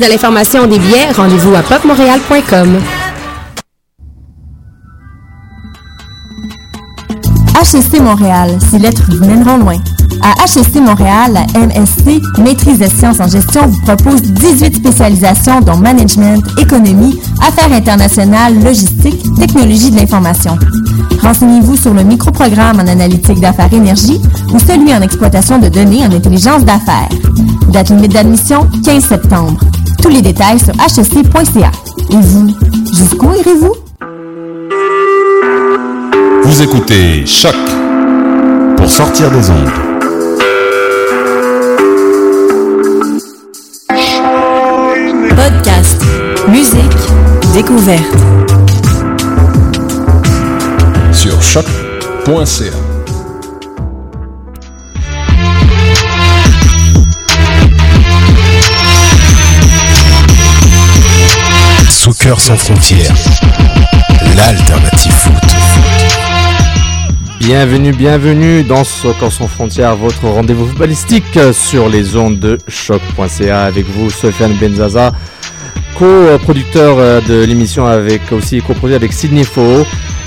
de l'information des billets, rendez-vous à popmontréal.com. HSC Montréal, si lettres vous mèneront loin. À HSC Montréal, la MSC, Maîtrise des sciences en gestion, vous propose 18 spécialisations dont management, économie, affaires internationales, logistique, technologie de l'information. Renseignez-vous sur le microprogramme en analytique d'affaires énergie ou celui en exploitation de données en intelligence d'affaires. Date limite d'admission 15 septembre. Tous les détails sur hsc.ca. Et vous, jusqu'où irez-vous? Vous écoutez Choc pour sortir des ondes. Podcast, musique, découverte. Sur choc.ca. Sans frontières, l'alternative foot. Bienvenue, bienvenue dans Soccer sans frontières, votre rendez-vous footballistique sur les ondes de choc.ca avec vous, Sofiane Benzaza, co-producteur euh, de l'émission avec aussi co-produit avec Sydney Faux.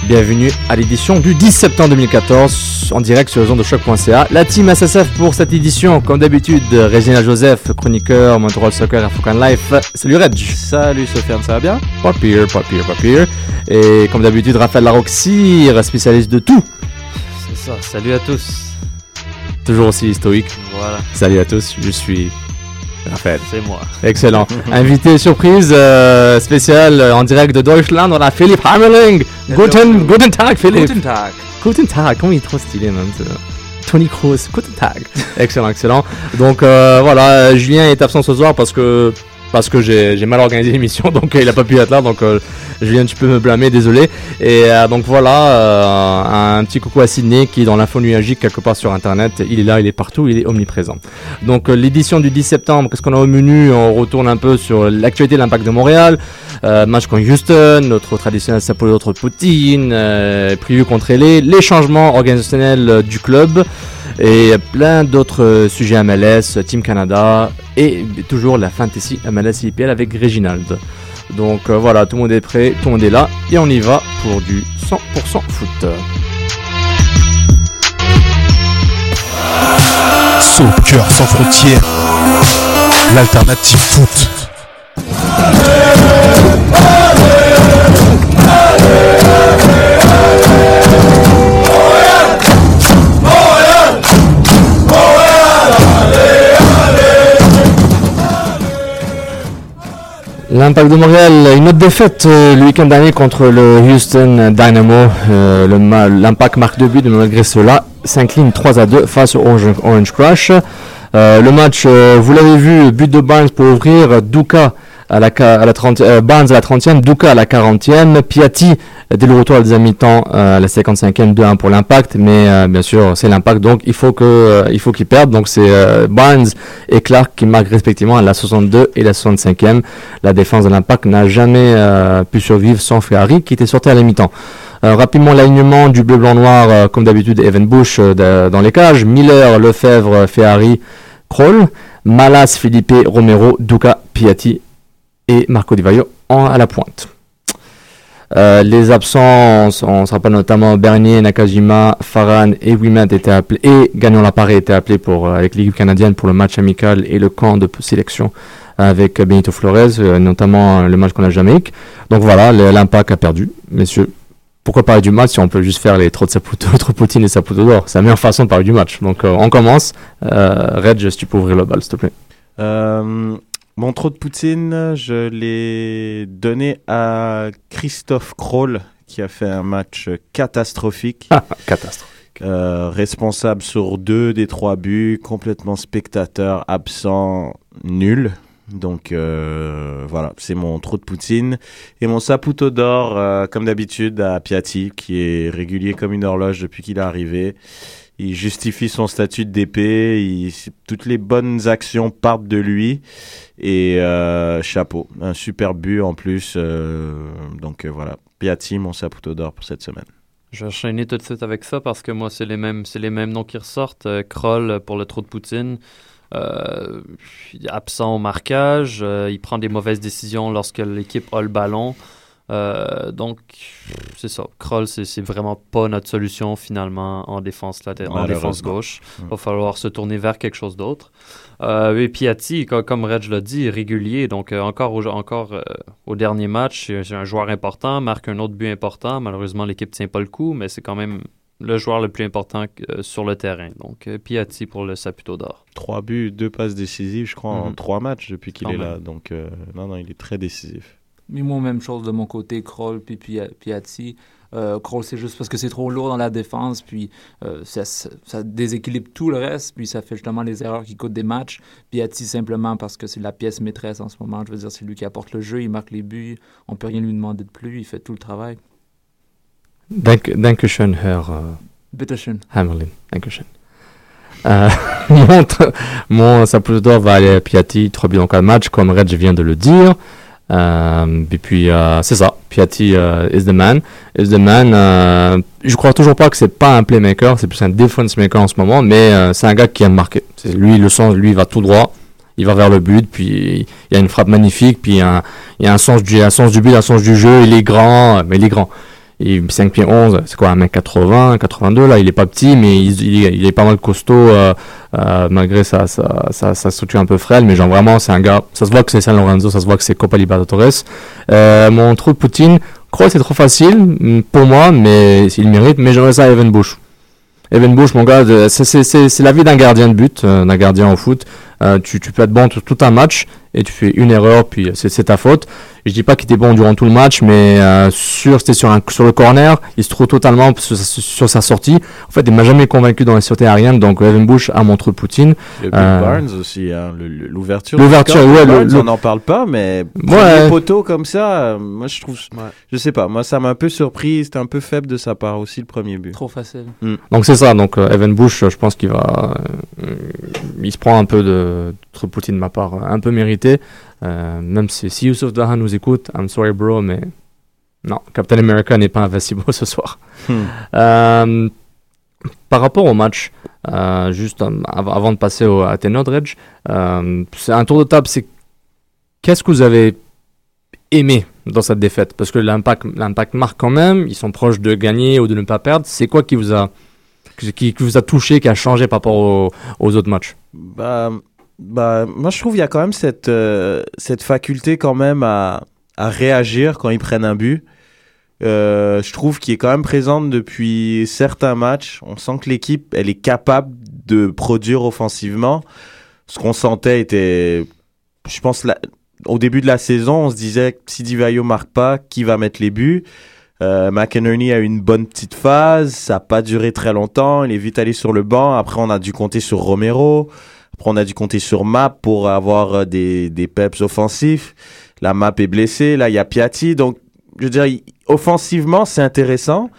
Bienvenue à l'édition du 10 septembre 2014 en direct sur les ondes de choc.ca. La team SSF pour cette édition, comme d'habitude, Régina Joseph, chroniqueur, Montreal Soccer African Life. Salut Reg. Salut Sofiane, ça va bien? Pas pire, pas pire, pas pire. Et comme d'habitude, Raphaël Laroxir, spécialiste de tout. C'est ça, salut à tous. Toujours aussi stoïque. Voilà, Salut à tous, je suis Raphaël. c'est moi. Excellent. Invité surprise euh, spécial euh, en direct de Deutschland, on a Philippe Hammerling. Guten, guten Tag Philippe. Guten Tag. Guten Tag, comment il est trop stylé même. Tony Kroos, Guten Tag. excellent, excellent. Donc euh, voilà, Julien est absent ce soir parce que parce que j'ai mal organisé l'émission, donc euh, il a pas pu être là. Donc euh, Julien, tu peux me blâmer, désolé. Et euh, donc voilà, un petit coucou à Sydney qui est dans l'info nuagique quelque part sur Internet. Il est là, il est partout, il est omniprésent. Donc l'édition du 10 septembre, qu'est-ce qu'on a au menu? On retourne un peu sur l'actualité de l'impact de Montréal. Match contre Houston, notre traditionnel Sapo notre Poutine, prévu contre LA, les changements organisationnels du club et plein d'autres euh, sujets MLS, Team Canada et toujours la fantasy MLS IPL avec Reginald. Donc euh, voilà, tout le monde est prêt, tout le monde est là et on y va pour du 100% foot. Soccer sans frontières, l'alternative foot. L'impact de Montréal, une autre défaite euh, le week-end dernier contre le Houston Dynamo. Euh, L'impact marque deux buts, mais malgré cela s'incline 3 à 2 face au Orange, Orange Crush. Euh, le match, vous l'avez vu, but de Barnes pour ouvrir, Duka à la, à la 30, euh, Barnes à la 30e, Duka à la 40e, Piatti dès le retour à la mi-temps euh, à la 55e, 2-1 pour l'impact, mais euh, bien sûr c'est l'impact, donc il faut que euh, il faut qu'il perde, donc c'est Barnes et Clark qui marquent respectivement à la 62 et la 65e. La défense de l'impact n'a jamais pu survivre sans Ferrari qui était sorti à la mi-temps. Euh, rapidement l'alignement du bleu blanc noir euh, comme d'habitude Evan Bush euh, dans les cages, Miller, Lefebvre, Ferrari, Kroll, Malas, Felipe, Romero, Duca, Piatti et Marco Di Vaio en, à la pointe. Euh, les absents, on, se rappelle notamment Bernier, Nakajima, Farhan et Wimet étaient appelés, et Gagnon Laparé étaient appelés pour, euh, avec l'équipe canadienne pour le match amical et le camp de sélection avec Benito Flores, euh, notamment le match contre la Jamaïque. Donc voilà, l'impact a perdu, messieurs. Pourquoi parler du match si on peut juste faire les trop de Saputo, trop Poutine et Saputo d'or C'est la meilleure façon de parler du match. Donc on commence. Reg, si tu peux ouvrir le bal, s'il te plaît. Mon trou de Poutine, je l'ai donné à Christophe Kroll, qui a fait un match catastrophique. Ah, catastrophe. Euh, responsable sur deux des trois buts, complètement spectateur, absent, nul. Donc euh, voilà, c'est mon trou de poutine. Et mon saputo d'or, euh, comme d'habitude, à Piatti, qui est régulier comme une horloge depuis qu'il est arrivé. Il justifie son statut de toutes les bonnes actions partent de lui. Et euh, chapeau, un super but en plus. euh, donc euh, voilà, Piatti, mon saputo d'or pour cette semaine. Je vais enchaîner tout de suite avec ça parce que moi, c'est les mêmes, c'est les mêmes noms qui ressortent. Euh, Kroll pour le trou de Poutine. Euh, absent au marquage. il prend des mauvaises décisions lorsque l'équipe a le ballon. Euh, donc, c'est ça. Kroll, c'est, vraiment pas notre solution finalement en défense, en défense gauche. Mm. va falloir se tourner vers quelque chose d'autre. Euh, et Piatti, co- comme Reg l'a dit, régulier. Donc, euh, encore, au, encore euh, au dernier match, c'est un joueur important, marque un autre but important. Malheureusement, l'équipe tient pas le coup, mais c'est quand même le joueur le plus important sur le terrain. Donc, Piatti pour le Saputo d'or. Trois buts, deux passes décisives, je crois, en Mhm. trois matchs depuis qu'il est même. là. Donc non, non, il est très décisif. Mais moi, même chose de mon côté, Kroll puis Pia- Piatti. Euh, Kroll, c'est juste parce que c'est trop lourd dans la défense, puis euh, ça, ça- ça déséquilibre tout le reste, puis ça fait justement les erreurs qui coûtent des matchs. Piatti, simplement parce que c'est la pièce maîtresse en ce moment. Je veux dire, c'est lui qui apporte le jeu, il marque les buts, on peut rien lui demander de plus, il fait tout le travail. Dank, Dankeschön, Herr äh, Bitteschön. Hamelin. Dankeschön. Euh, mon, tr- mon d'or va aller à Piatti, 3 buts en 4 matchs, comme Reg vient de le dire. Euh, et puis, euh, c'est ça. Piatti euh, is man. Euh, je crois toujours pas que c'est pas un playmaker, c'est plus un defense maker en ce moment, mais c'est un gars qui aime marquer. C'est lui, le sens, lui, il va tout droit. Il va vers le but, puis il y a une frappe magnifique, puis il y a il y a un sens du, un sens du but, un sens du jeu. Il est grand, mais il est grand. Il 5 pieds 11, c'est quoi, 1m80, 82, là, il est pas petit, mais il, est- pas mal costaud, euh, euh, malgré sa, sa, sa, sa un peu frêle, mais genre vraiment, c'est un gars, ça se voit que c'est San Lorenzo, ça se voit que c'est Copa Libertadores. Euh, mon trou Poutine, crois c'est trop facile, mm, pour moi, mais il mérite, mais j'aimerais ça à Evan Bush. Evan Bush, mon gars, c'est- la vie d'un gardien de but, euh, d'un gardien au foot. Euh, tu, tu peux être bon tout, tout un match et tu fais une erreur, puis c'est ta faute. Je dis pas qu'il était bon durant tout le match, mais euh, sur, c'était sur, un, sur le corner, il se trouve totalement sur, sa- sur sa sortie. En fait, il m'a jamais convaincu dans la sûreté aérienne, donc Evan Bush a mon trou de Poutine. Le Big Euh, Barnes aussi, hein, l'ouverture. L'ouverture, ouais, le- Barnes, le- on n'en parle pas, mais Ouais. premier poteau comme ça, euh, moi je trouve, Ouais. je sais pas, moi ça m'a un peu surpris, c'était un peu faible de sa part aussi le premier but. Trop facile. Donc c'est ça, donc euh, Evan Bush, euh, je pense qu'il va... euh, il se prend un peu de de Poutine de ma part, euh, un peu mérité. Euh, même si, si Youssouf Dahan nous écoute, I'm sorry bro, mais non, Captain America n'est pas invincible ce soir. Hmm. Euh, par rapport au match, euh, juste av- avant de passer au, à euh, c'est un tour de table. C'est qu'est-ce que vous avez aimé dans cette défaite? Parce que l'impact, l'impact marque quand même. Ils sont proches de gagner ou de ne pas perdre. C'est quoi qui vous a qui, qui vous a touché, qui a changé par rapport aux, aux autres matchs? Bah, bah, moi je trouve qu'il y a quand même cette, euh, cette faculté quand même à, à réagir quand ils prennent un but. Euh, je trouve qu'il est quand même présente depuis certains matchs. On sent que l'équipe, elle est capable de produire offensivement. Ce qu'on sentait était, je pense, la- au début de la saison, on se disait si Divayo marque pas, qui va mettre les buts? Euh, a eu une bonne petite phase, ça n'a pas duré très longtemps, il est vite allé sur le banc. Après, on a dû compter sur Romero. Après, on a dû compter sur Map pour avoir euh, des, des peps offensifs. La Map est blessée, là, il y a Piatti. Donc, je veux dire, offensivement, c'est intéressant.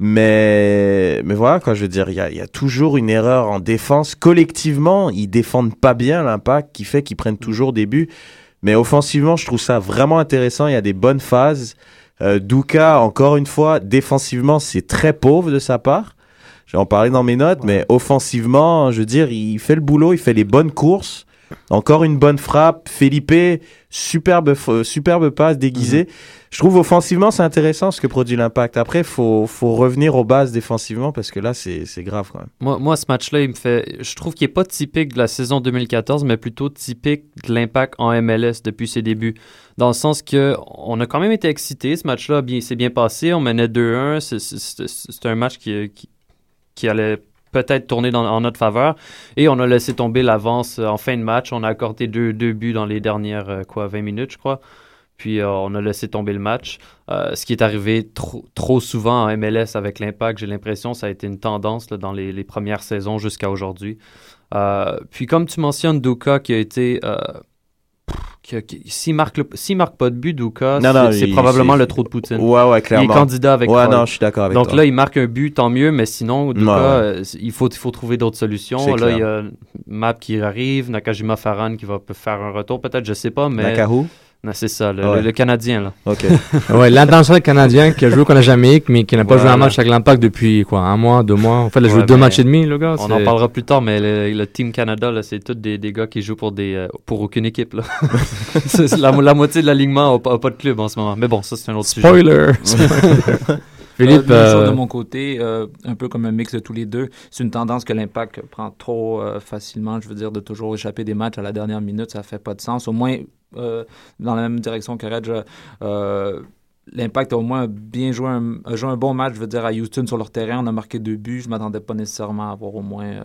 Mais, mais voilà, quoi, je veux dire, il y a, y a toujours une erreur en défense. Collectivement, ils défendent pas bien l'impact qui fait qu'ils prennent toujours des buts. Mais offensivement, je trouve ça vraiment intéressant. Il y a des bonnes phases. Euh, Douka, encore une fois, défensivement, c'est très pauvre de sa part. Je vais en parler dans mes notes, mais offensivement, je veux dire, il fait le boulot, il fait les bonnes courses. Encore une bonne frappe. Felipe, superbe, f- superbe passe déguisée. Je trouve offensivement, c'est intéressant ce que produit l'impact. Après, faut, faut revenir aux bases défensivement parce que là, c'est c'est grave quand même. Moi, moi, ce match-là, il me fait. Je trouve qu'il n'est pas typique de la saison 2014, mais plutôt typique de l'impact en MLS depuis ses débuts. Dans le sens que on a quand même été excités. Ce match-là, bien, c'est bien passé. On menait 2-1. C'est- c'est- C'est c'est un match qui, qui, qui allait peut-être tourner en notre faveur. Et on a laissé tomber l'avance euh, en fin de match. On a accordé deux, deux buts dans les dernières euh, quoi, 20 minutes, je crois. Puis euh, on a laissé tomber le match. Ce qui est arrivé trop, trop souvent en MLS avec l'impact, j'ai l'impression, ça a été une tendance là, dans les, premières saisons jusqu'à aujourd'hui. Puis comme tu mentionnes Duka qui a été, s'il marque, marque pas de but, Douka, c'est- probablement le trop de Poutine. Ouais, ouais, Il est candidat avec Ouais, non, je suis d'accord avec Donc toi. là, il marque un but, tant mieux, mais sinon, Douka, Ouais, euh, il, faut, il faut trouver d'autres solutions. Là, il y a Map qui arrive, Nakajima Farhan qui va faire un retour, peut-être, je sais pas, mais. Nakahu? Non, c'est ça, le, Ouais. le- le Canadien, là. Ok. ouais, l'international canadien qui a joué contre la Jamaïque, mais qui n'a pas joué un match avec l'impact depuis quoi, un mois, deux mois. En fait, il a joué Ouais, deux matchs et demi, le gars. On en parlera plus tard, mais le, le Team Canada, là, c'est tous des, des gars qui jouent pour, des, euh, pour aucune équipe. Là. C'est- c'est la, la moitié de l'alignement n'a pas de club en ce moment. Mais bon, ça, c'est un autre sujet. Spoiler. Philippe, Euh, euh, de mon côté, euh, un peu comme un mix de tous les deux. C'est une tendance que l'impact prend trop facilement. Je veux dire, de toujours échapper des matchs à la dernière minute, ça fait pas de sens. Au moins, dans la même direction que Reg, euh, l'impact a au moins bien joué un, a joué un bon match. Je veux dire, à Houston sur leur terrain, on a marqué deux buts. Je m'attendais pas nécessairement à avoir au moins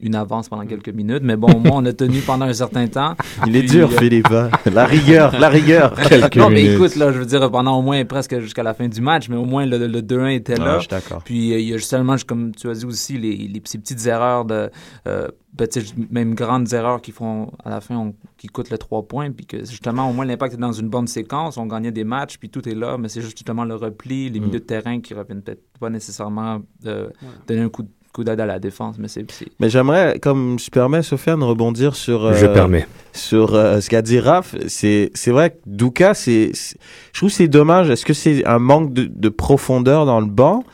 une avance pendant quelques minutes. Mais bon, au moins, on a tenu pendant un certain temps. Il est Puis, dur, euh, Philippe. hein. La rigueur, la rigueur. non, mais écoute, là, je veux dire, pendant au moins presque jusqu'à la fin du match, mais au moins le, le 2-1 était Ouais, là. je suis d'accord. Puis euh, il y a seulement, comme tu as dit aussi, les, les- ces petites erreurs, de, euh, petites, même grandes erreurs qui font à la fin, on- qui coûtent le 3 points. Puis que justement, au moins l'impact est dans une bonne séquence, on gagnait des matchs, puis tout est là, mais c'est juste justement le repli, les Mm. milieux de terrain qui reviennent peut-être pas nécessairement euh, donner un coup, de- coup d'aide à la défense. Mais c'est. c'est- Mais j'aimerais, comme je permets, Sofiane, de rebondir sur, euh, je permets. sur euh, ce qu'a dit Raph. C'est, c'est vrai que Douka, c'est, c'est- je trouve que c'est dommage. Est-ce que c'est un manque de, de profondeur dans le banc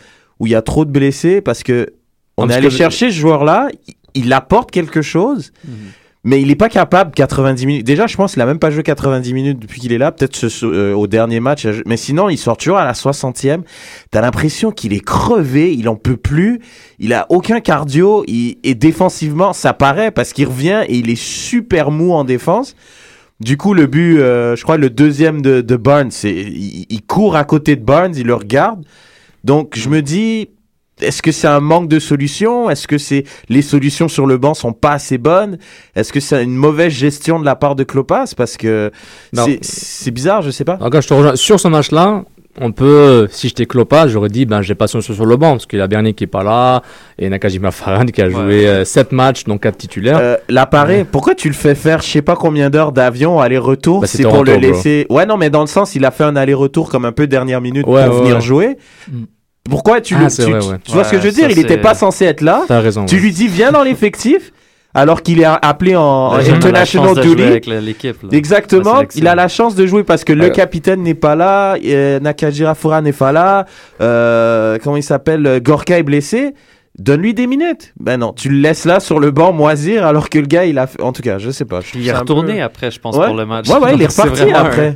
où il y a trop de blessés? Parce que on Non, est allé que- chercher ce joueur-là, il, il apporte quelque chose. Mais il n'est pas capable 90 minutes. Déjà, je pense qu'il a même pas joué 90 minutes depuis qu'il est là. Peut-être euh, au dernier match. Mais sinon, il sort toujours à la 60e. T'as l'impression qu'il est crevé. Il en peut plus. Il a aucun cardio. Et défensivement, ça paraît parce qu'il revient et il est super mou en défense. Du coup, le but, euh, je crois, le deuxième de, de Barnes, il court à côté de Barnes, il le regarde. Donc, je me dis, est-ce que c'est un manque de solutions? Est-ce que c'est les solutions sur le banc sont pas assez bonnes? Est-ce que c'est une mauvaise gestion de la part de Klopas Parce que c'est- bizarre, je sais pas. Encore, je te rejoins. Sur ce match-là, on peut, si j'étais Klopas, j'aurais dit, ben, j'ai pas son sur le banc, parce qu'il y a Bernier qui est pas là, et Nakajima Farhan qui a joué 7 matchs, donc 4 titulaires. Euh, L'appareil, pourquoi tu le fais faire je sais pas combien d'heures d'avion aller-retour Bah, c'est pour le bro. laisser? Ouais, non, mais dans le sens, il a fait un aller-retour comme un peu dernière minute Ouais, pour venir jouer. Mm. Pourquoi tu Ah, le. Tu, vrai, tu- ouais. tu vois ce que je veux dire? Il était c'est- pas censé être là. Raison. Tu ouais. lui dis, viens dans l'effectif, alors qu'il est appelé en international chance de jouer duty. avec l'équipe. Exactement, il a la chance de jouer parce que le capitaine n'est pas là, euh, Nakajira Fura n'est pas là, euh, comment il s'appelle, euh, Gorka est blessé. Donne-lui des minutes. Ben non, tu le laisses là sur le banc moisir alors que le gars il a fait... En tout cas, je sais pas. je il est retourné peu- après, je pense, Ouais. pour le match. Ouais, ouais, il est reparti après. un-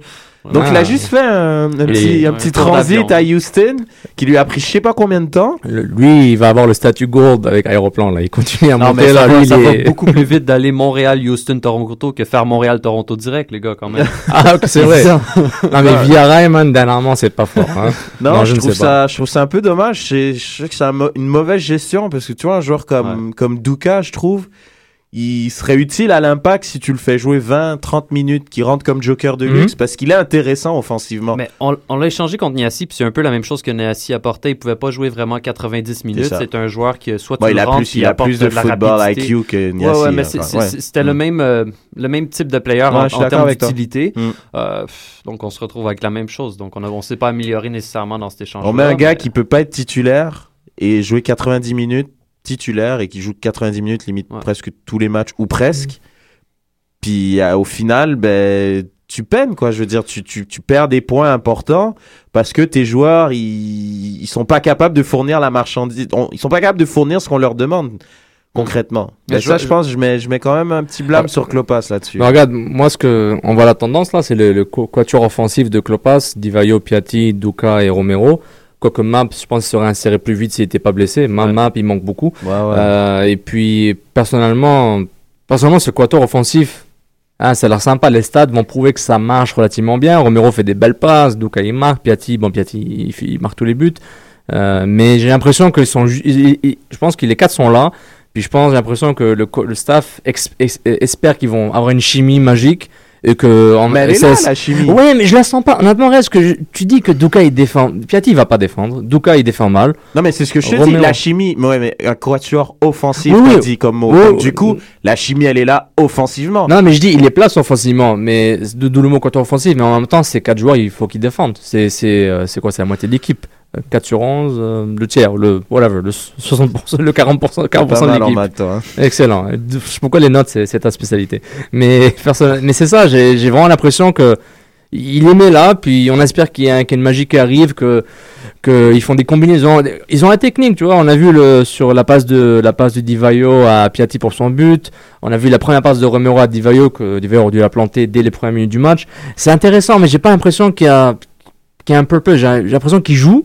Donc il a Ah. juste fait un, petit, un transit à Houston qui lui a pris je sais pas combien de temps. Le- Lui, il va avoir le statut gold avec aéroplan, là. Il continue à Non, monter, mais ça, là. va, Lui, ça il va est- beaucoup plus vite d'aller Montréal, Houston, Toronto que faire Montréal-Toronto direct, les gars, quand même. Ah, c'est vrai. non, mais Villarreal, man, dernièrement, c'est pas fort, hein. Non, Non, je, je trouve pas. ça, je trouve ça un peu dommage. C'est- Je sais que c'est une mauvaise gestion parce que tu vois, un joueur comme, comme Duka, je trouve, il serait utile à l'impact si tu le fais jouer 20, 30 minutes, qui rentre comme joker de Mhm. luxe parce qu'il est intéressant offensivement. Mais on, on l'a échangé contre Niassi, puis c'est un peu la même chose que Niassi apportait. Il pouvait pas jouer vraiment 90 minutes. C'est un joueur qui, soit tu il a rentres, plus, puis il a plus de la football rapidité. IQ que Ouais, Niassi. ouais, mais hein, Ouais. c'est- c'était le, même, euh, le même type de player en, termes d'utilité. Mm. Euh, donc on se retrouve avec la même chose. Donc on ne s'est pas amélioré nécessairement dans cet échange. On met un gars qui peut pas être titulaire et jouer 90 minutes titulaire et qui joue 90 minutes limite Ouais. presque tous les matchs ou presque. Puis euh, au final, ben tu peines quoi. Je veux dire, tu, tu, tu perds des points importants parce que tes joueurs ils, ils sont pas capables de fournir la marchandise. on- ils sont pas capables de fournir ce qu'on leur demande concrètement. Mais Mais je- ça, je pense, je mets, je mets quand même un petit blâme Ah. sur Klopas là-dessus. Mais regarde, moi, ce que, on voit la tendance, là, c'est le, le qu- quatuor offensif de Klopas, Divayo, Piatti, Duca et Romero. Quoique Map, je pense, serait inséré plus vite s'il n'était pas blessé. Map, Ouais. Map, il manque beaucoup. Ouais, ouais. Euh, et puis, personnellement, personnellement, ce quatuor offensif, hein, ça a l'air sympa. Les stats vont prouver que ça marche relativement bien. Romero fait des belles passes, Duca il marque, Piatti, bon, Piatti, il, marque tous les buts. Euh, mais j'ai l'impression sont, ju- ils- ils- je pense que les quatre sont là. Puis je pense, j'ai l'impression que le, staff ex- ex- espère qu'ils vont avoir une chimie magique et que en Mais elle est ça- là, la chimie. Ouais, mais je la sens pas. Honnêtement, reste que je- tu dis que Duka il défend. Piatti il va pas défendre. Duka il défend mal. Non, mais c'est ce que je te dis, la chimie. Mais ouais, mais un quatuor offensif, Oui, dit comme mot. Oui, du coup, la chimie, elle est là offensivement. Non, mais je dis il les place offensivement, mais d'où le mot côté offensif. Mais en même temps, ces quatre joueurs, il faut qu'ils défendent. C'est c'est euh, c'est quoi C'est la moitié de l'équipe. Euh, 4 sur 11, euh, le tiers, le whatever, le 60%, le 40%, 40% Pas de l'équipe. maths, toi, hein. Excellent. Je sais pourquoi les notes, c'est c'est ta spécialité. Mais, personne... mais c'est ça, j'ai j'ai vraiment l'impression que il met là, puis on espère qu'il y, a qu'il y a une magie qui arrive, que qu'ils font des combinaisons. Ils ont la technique, tu vois. On a vu le, sur la passe de la passe de Divayo à Piatti pour son but. On a vu la première passe de Romero à Divayo que Divayo aurait dû la planter dès les premières minutes du match. C'est intéressant, mais j'ai pas l'impression qu'il y a qu'il y a un purpose. J'ai j'ai l'impression qu'ils jouent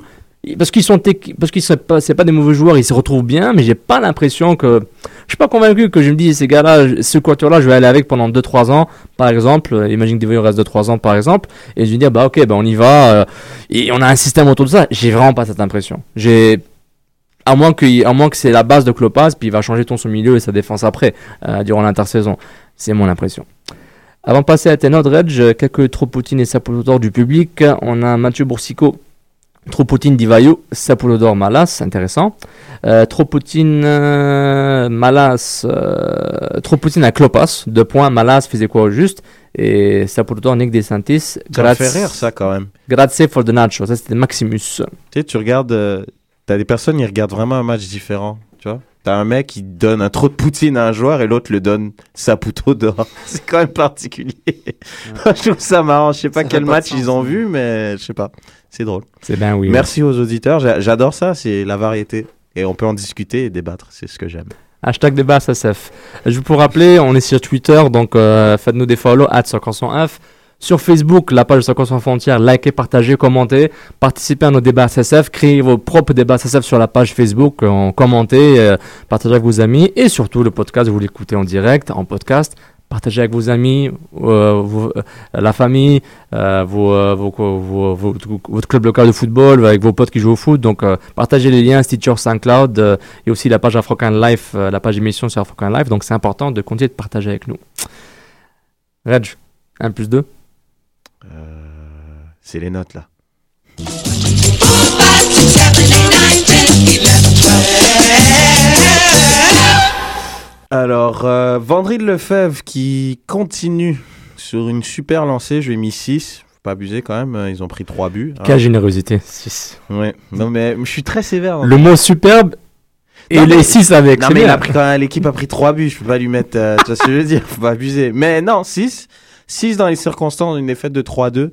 parce qu'ils sont parce qu'ils sont pas c'est pas des mauvais joueurs, ils se retrouvent bien, mais j'ai pas l'impression que je suis pas convaincu que je me dis ces gars-là, ce quatuor-là, je vais aller avec pendant 2-3 ans, par exemple. Euh, Imagine que Divayo reste 2-3 ans, par exemple, et je me dis bah ok, bah on y va, euh, et on a un système autour de ça. J'ai vraiment pas cette impression. J'ai à moins que à moins que c'est la base de Klopas, puis il va changer ton son milieu et sa défense après euh, durant l'intersaison. C'est mon impression. Avant de passer à tes notes, Reg, quelques Tropoutine et Sapolodor du public. On a Mathieu Boursico, Tropoutine Divayo, Sapolodor Malas, intéressant. Euh, Tropoutine euh, Malas, euh, Tropoutine à Klopas, deux points. Malas faisait quoi au juste Et Sapolodor Nick DeSantis. Ça Grazie- fait rire, ça, quand même. Grazie for the nacho. Ça, c'était Maximus. Tu sais, tu regardes, euh, t'as des personnes qui regardent vraiment un match différent. T'as un mec qui donne un trop de poutine à un joueur et l'autre le donne Saputo dehors. C'est quand même particulier. je trouve ça marrant. Je sais pas Ça quel pas match sens, ils ont vu, mais je sais pas. C'est drôle. C'est bien oui. Merci aux auditeurs. J'a- J'adore ça. C'est la variété. Et on peut en discuter et débattre. C'est ce que j'aime. Hashtag débat SSF. Je vous rappelle, on est sur Twitter, donc euh, faites-nous des follow, at 500F. Sur Facebook, la page 500 Frontières, likez, partagez, commentez, participez à nos débats SSF, créez vos propres débats SSF sur la page Facebook, en commentez, euh, partagez avec vos amis, et surtout le podcast, vous l'écoutez en direct, en podcast, partagez avec vos amis, euh, vos- euh, la famille, euh, vos, euh, vos, votre club local de football, avec vos potes qui jouent au foot, donc euh, partagez les liens, Stitcher, SoundCloud, euh, et aussi la page African Life, euh, la page émission sur African Life. Donc c'est important de continuer de partager avec nous. Reg, 1 plus 2. Euh, c'est les notes là. Alors, euh, Vandril Lefebvre qui continue sur une super lancée. Je lui ai mis 6. Faut pas abuser quand même. Ils ont pris 3 buts. hein. Quelle générosité. Six. Ouais. Non, mais je suis très sévère. hein. Le mot superbe et Non, les 6 avec. Non, mais il bien. a pris quand même, l'équipe a pris 3 buts. Je peux pas lui mettre, euh, tu vois ce que je veux dire? Faut pas abuser. Mais non, 6. 6 dans les circonstances, une défaite de 3-2.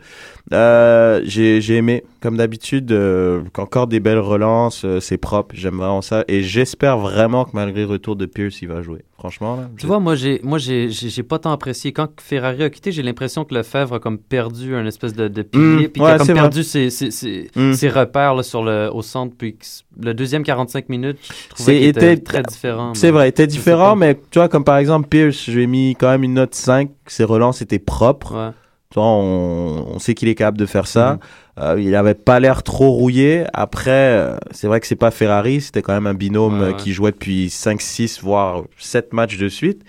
Euh, j'ai, j'ai aimé, comme d'habitude, euh, encore des belles relances, euh, c'est propre, j'aime vraiment ça. Et j'espère vraiment que malgré le retour de Pierce, il va jouer. Franchement, là. Tu vois, moi, j'ai, moi, j'ai, j'ai j'ai pas tant apprécié. Quand Ferrari a quitté, j'ai l'impression que Lefebvre a comme perdu un espèce de, de pilier, Mm, puis ouais, qu'il a comme perdu ses, ses, ses, Mm. ses repères là, sur le, au centre. Puis le deuxième 45 minutes, je trouvais qu'il était, était- très différent. C'est vrai, il était différent, mais tu vois, comme par exemple Pierce, je lui ai mis quand même une note 5. Ses relances étaient propres. Ouais. Tu vois, on, on sait qu'il est capable de faire ça. Mhm. Euh, il avait pas l'air trop rouillé. Après, euh, c'est vrai que c'est pas Ferrari, c'était quand même un binôme Ouais, euh, ouais. qui jouait depuis 5, 6, voire 7 matchs de suite.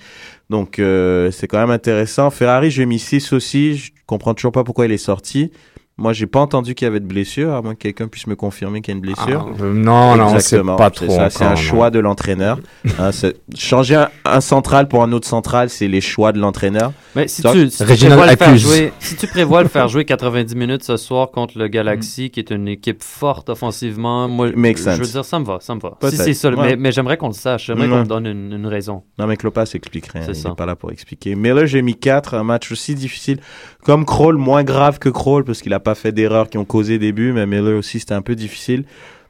Donc, euh, c'est quand même intéressant. Ferrari, j'ai mis 6 aussi. Je comprends toujours pas pourquoi il est sorti. Moi, j'ai pas entendu qu'il y avait de blessure, à moins que quelqu'un puisse me confirmer qu'il y a une blessure. Ah, euh, non, non, c'est Exactement. pas C'est trop. ça, C'est un non. choix de l'entraîneur. Hein, changer un, un central pour un autre central, c'est les choix de l'entraîneur. Mais si tu, si tu Reginald prévois le faire jouer, si tu prévois le faire jouer 90 minutes ce soir contre le Galaxy, qui est une équipe forte offensivement, moi, je sense. veux dire, ça me va, ça me va. Peut-être. Si c'est ça, Ouais. mais, mais j'aimerais qu'on le sache, j'aimerais qu'on me donne une, une raison. Non, mais Klopas expliquerait. C'est il ça. n'est pas là pour expliquer. Miller, j'ai mis 4. Un match aussi difficile. Comme Kroll, moins grave que Kroll, parce qu'il n'a pas fait d'erreurs qui ont causé début. Mais Miller aussi, c'était un peu difficile.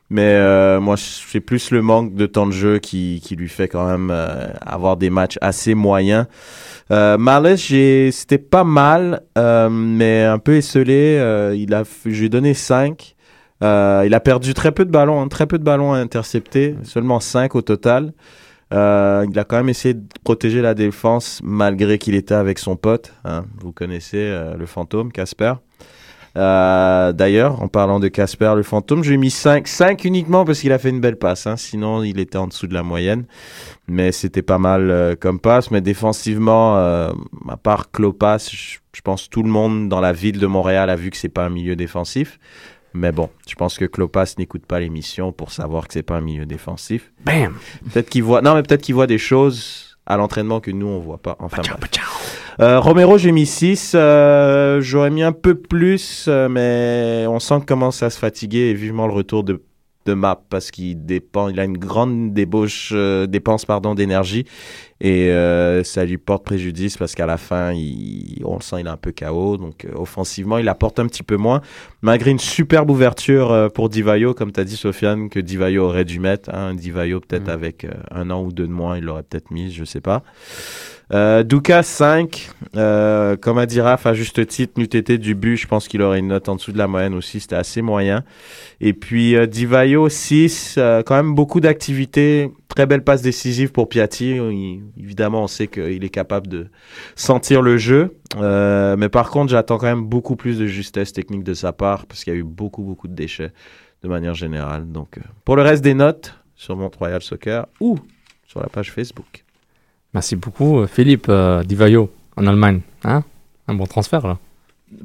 Mais euh, moi, c'est plus le manque de temps de jeu qui, lui fait quand même euh, avoir des matchs assez moyens. Euh, c'était pas mal, euh, mais un peu esselé. Il a, j'ai donné 5. Euh, il a perdu très peu de ballons, hein, très peu de ballons interceptés, seulement 5 au total. Il a quand même essayé de protéger la défense malgré qu'il était avec son pote. hein. Vous connaissez le fantôme, Casper. Euh, D'ailleurs, en parlant de Casper le fantôme, j'ai mis 5. 5 uniquement parce qu'il a fait une belle passe. Hein. Sinon, il était en dessous de la moyenne. Mais c'était pas mal euh, comme passe. Mais défensivement, euh, à part Klopas, je je pense tout le monde dans la ville de Montréal a vu que c'est pas un milieu défensif. Mais bon, je pense que Klopas n'écoute pas l'émission pour savoir que c'est pas un milieu défensif. Bam! Peut-être qu'il voit, non, mais peut-être qu'il voit des choses à l'entraînement que nous on voit pas. Enfin. Euh, Romero, j'ai mis 6. J'aurais mis un peu plus, euh, mais on sent qu'il commence à se fatiguer et vivement le retour de, de Map parce qu'il dépend, il a une grande débauche, euh, dépense pardon d'énergie et euh, ça lui porte préjudice parce qu'à la fin, il, on le sent, il est un peu KO. Donc euh, offensivement, il apporte un petit peu moins, malgré une superbe ouverture euh, pour Divayo, comme tu as dit Sofiane, que Divayo aurait dû mettre. Hein, Divayo peut-être Mhm. avec un an ou deux de moins, il l'aurait peut-être mis, je sais pas. Euh, Duka 5, euh, comme a dit Raph, à juste titre, n'eût été du but, je pense qu'il aurait une note en dessous de la moyenne aussi, c'était assez moyen. Et puis euh, Divayo 6, euh, quand même beaucoup d'activités, très belle passe décisive pour Piatti. Évidemment, on sait qu'il est capable de sentir le jeu, Euh, mais par contre, j'attends quand même beaucoup plus de justesse technique de sa part parce qu'il y a eu beaucoup, beaucoup de déchets de manière générale. Donc, pour le reste des notes sur mon Royal Soccer ou sur la page Facebook. Merci beaucoup, euh, Philippe euh, Divayo, en Allemagne. Hein Un bon transfert, là.